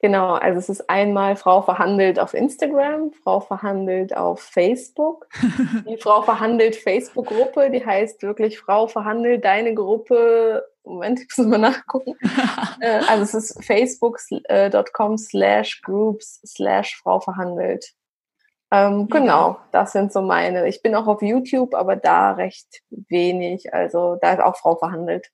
Genau, also es ist einmal Frau verhandelt auf Instagram, Frau verhandelt auf Facebook. <laughs> Die Frau verhandelt Facebook-Gruppe, die heißt wirklich Frau verhandelt deine Gruppe Moment, ich muss mal nachgucken. <laughs> äh, also es ist facebook.com slash groups slash Frau verhandelt. Ähm. Genau, das sind so meine. Ich bin auch auf YouTube, aber da recht wenig. Also da ist auch Frau verhandelt.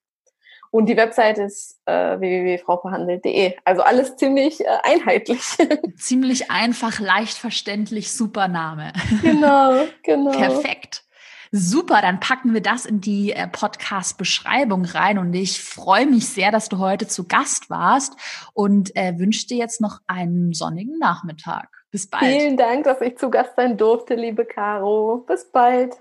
Und die Webseite ist äh, www.frauverhandelt.de. Also alles ziemlich äh, einheitlich. <laughs> ziemlich einfach, leicht verständlich, super Name. Genau, <laughs> genau. Perfekt. Super, dann packen wir das in die äh, Podcast-Beschreibung rein und ich freue mich sehr, dass du heute zu Gast warst und äh, wünsche dir jetzt noch einen sonnigen Nachmittag. Bis bald. Vielen Dank, dass ich zu Gast sein durfte, liebe Caro. Bis bald.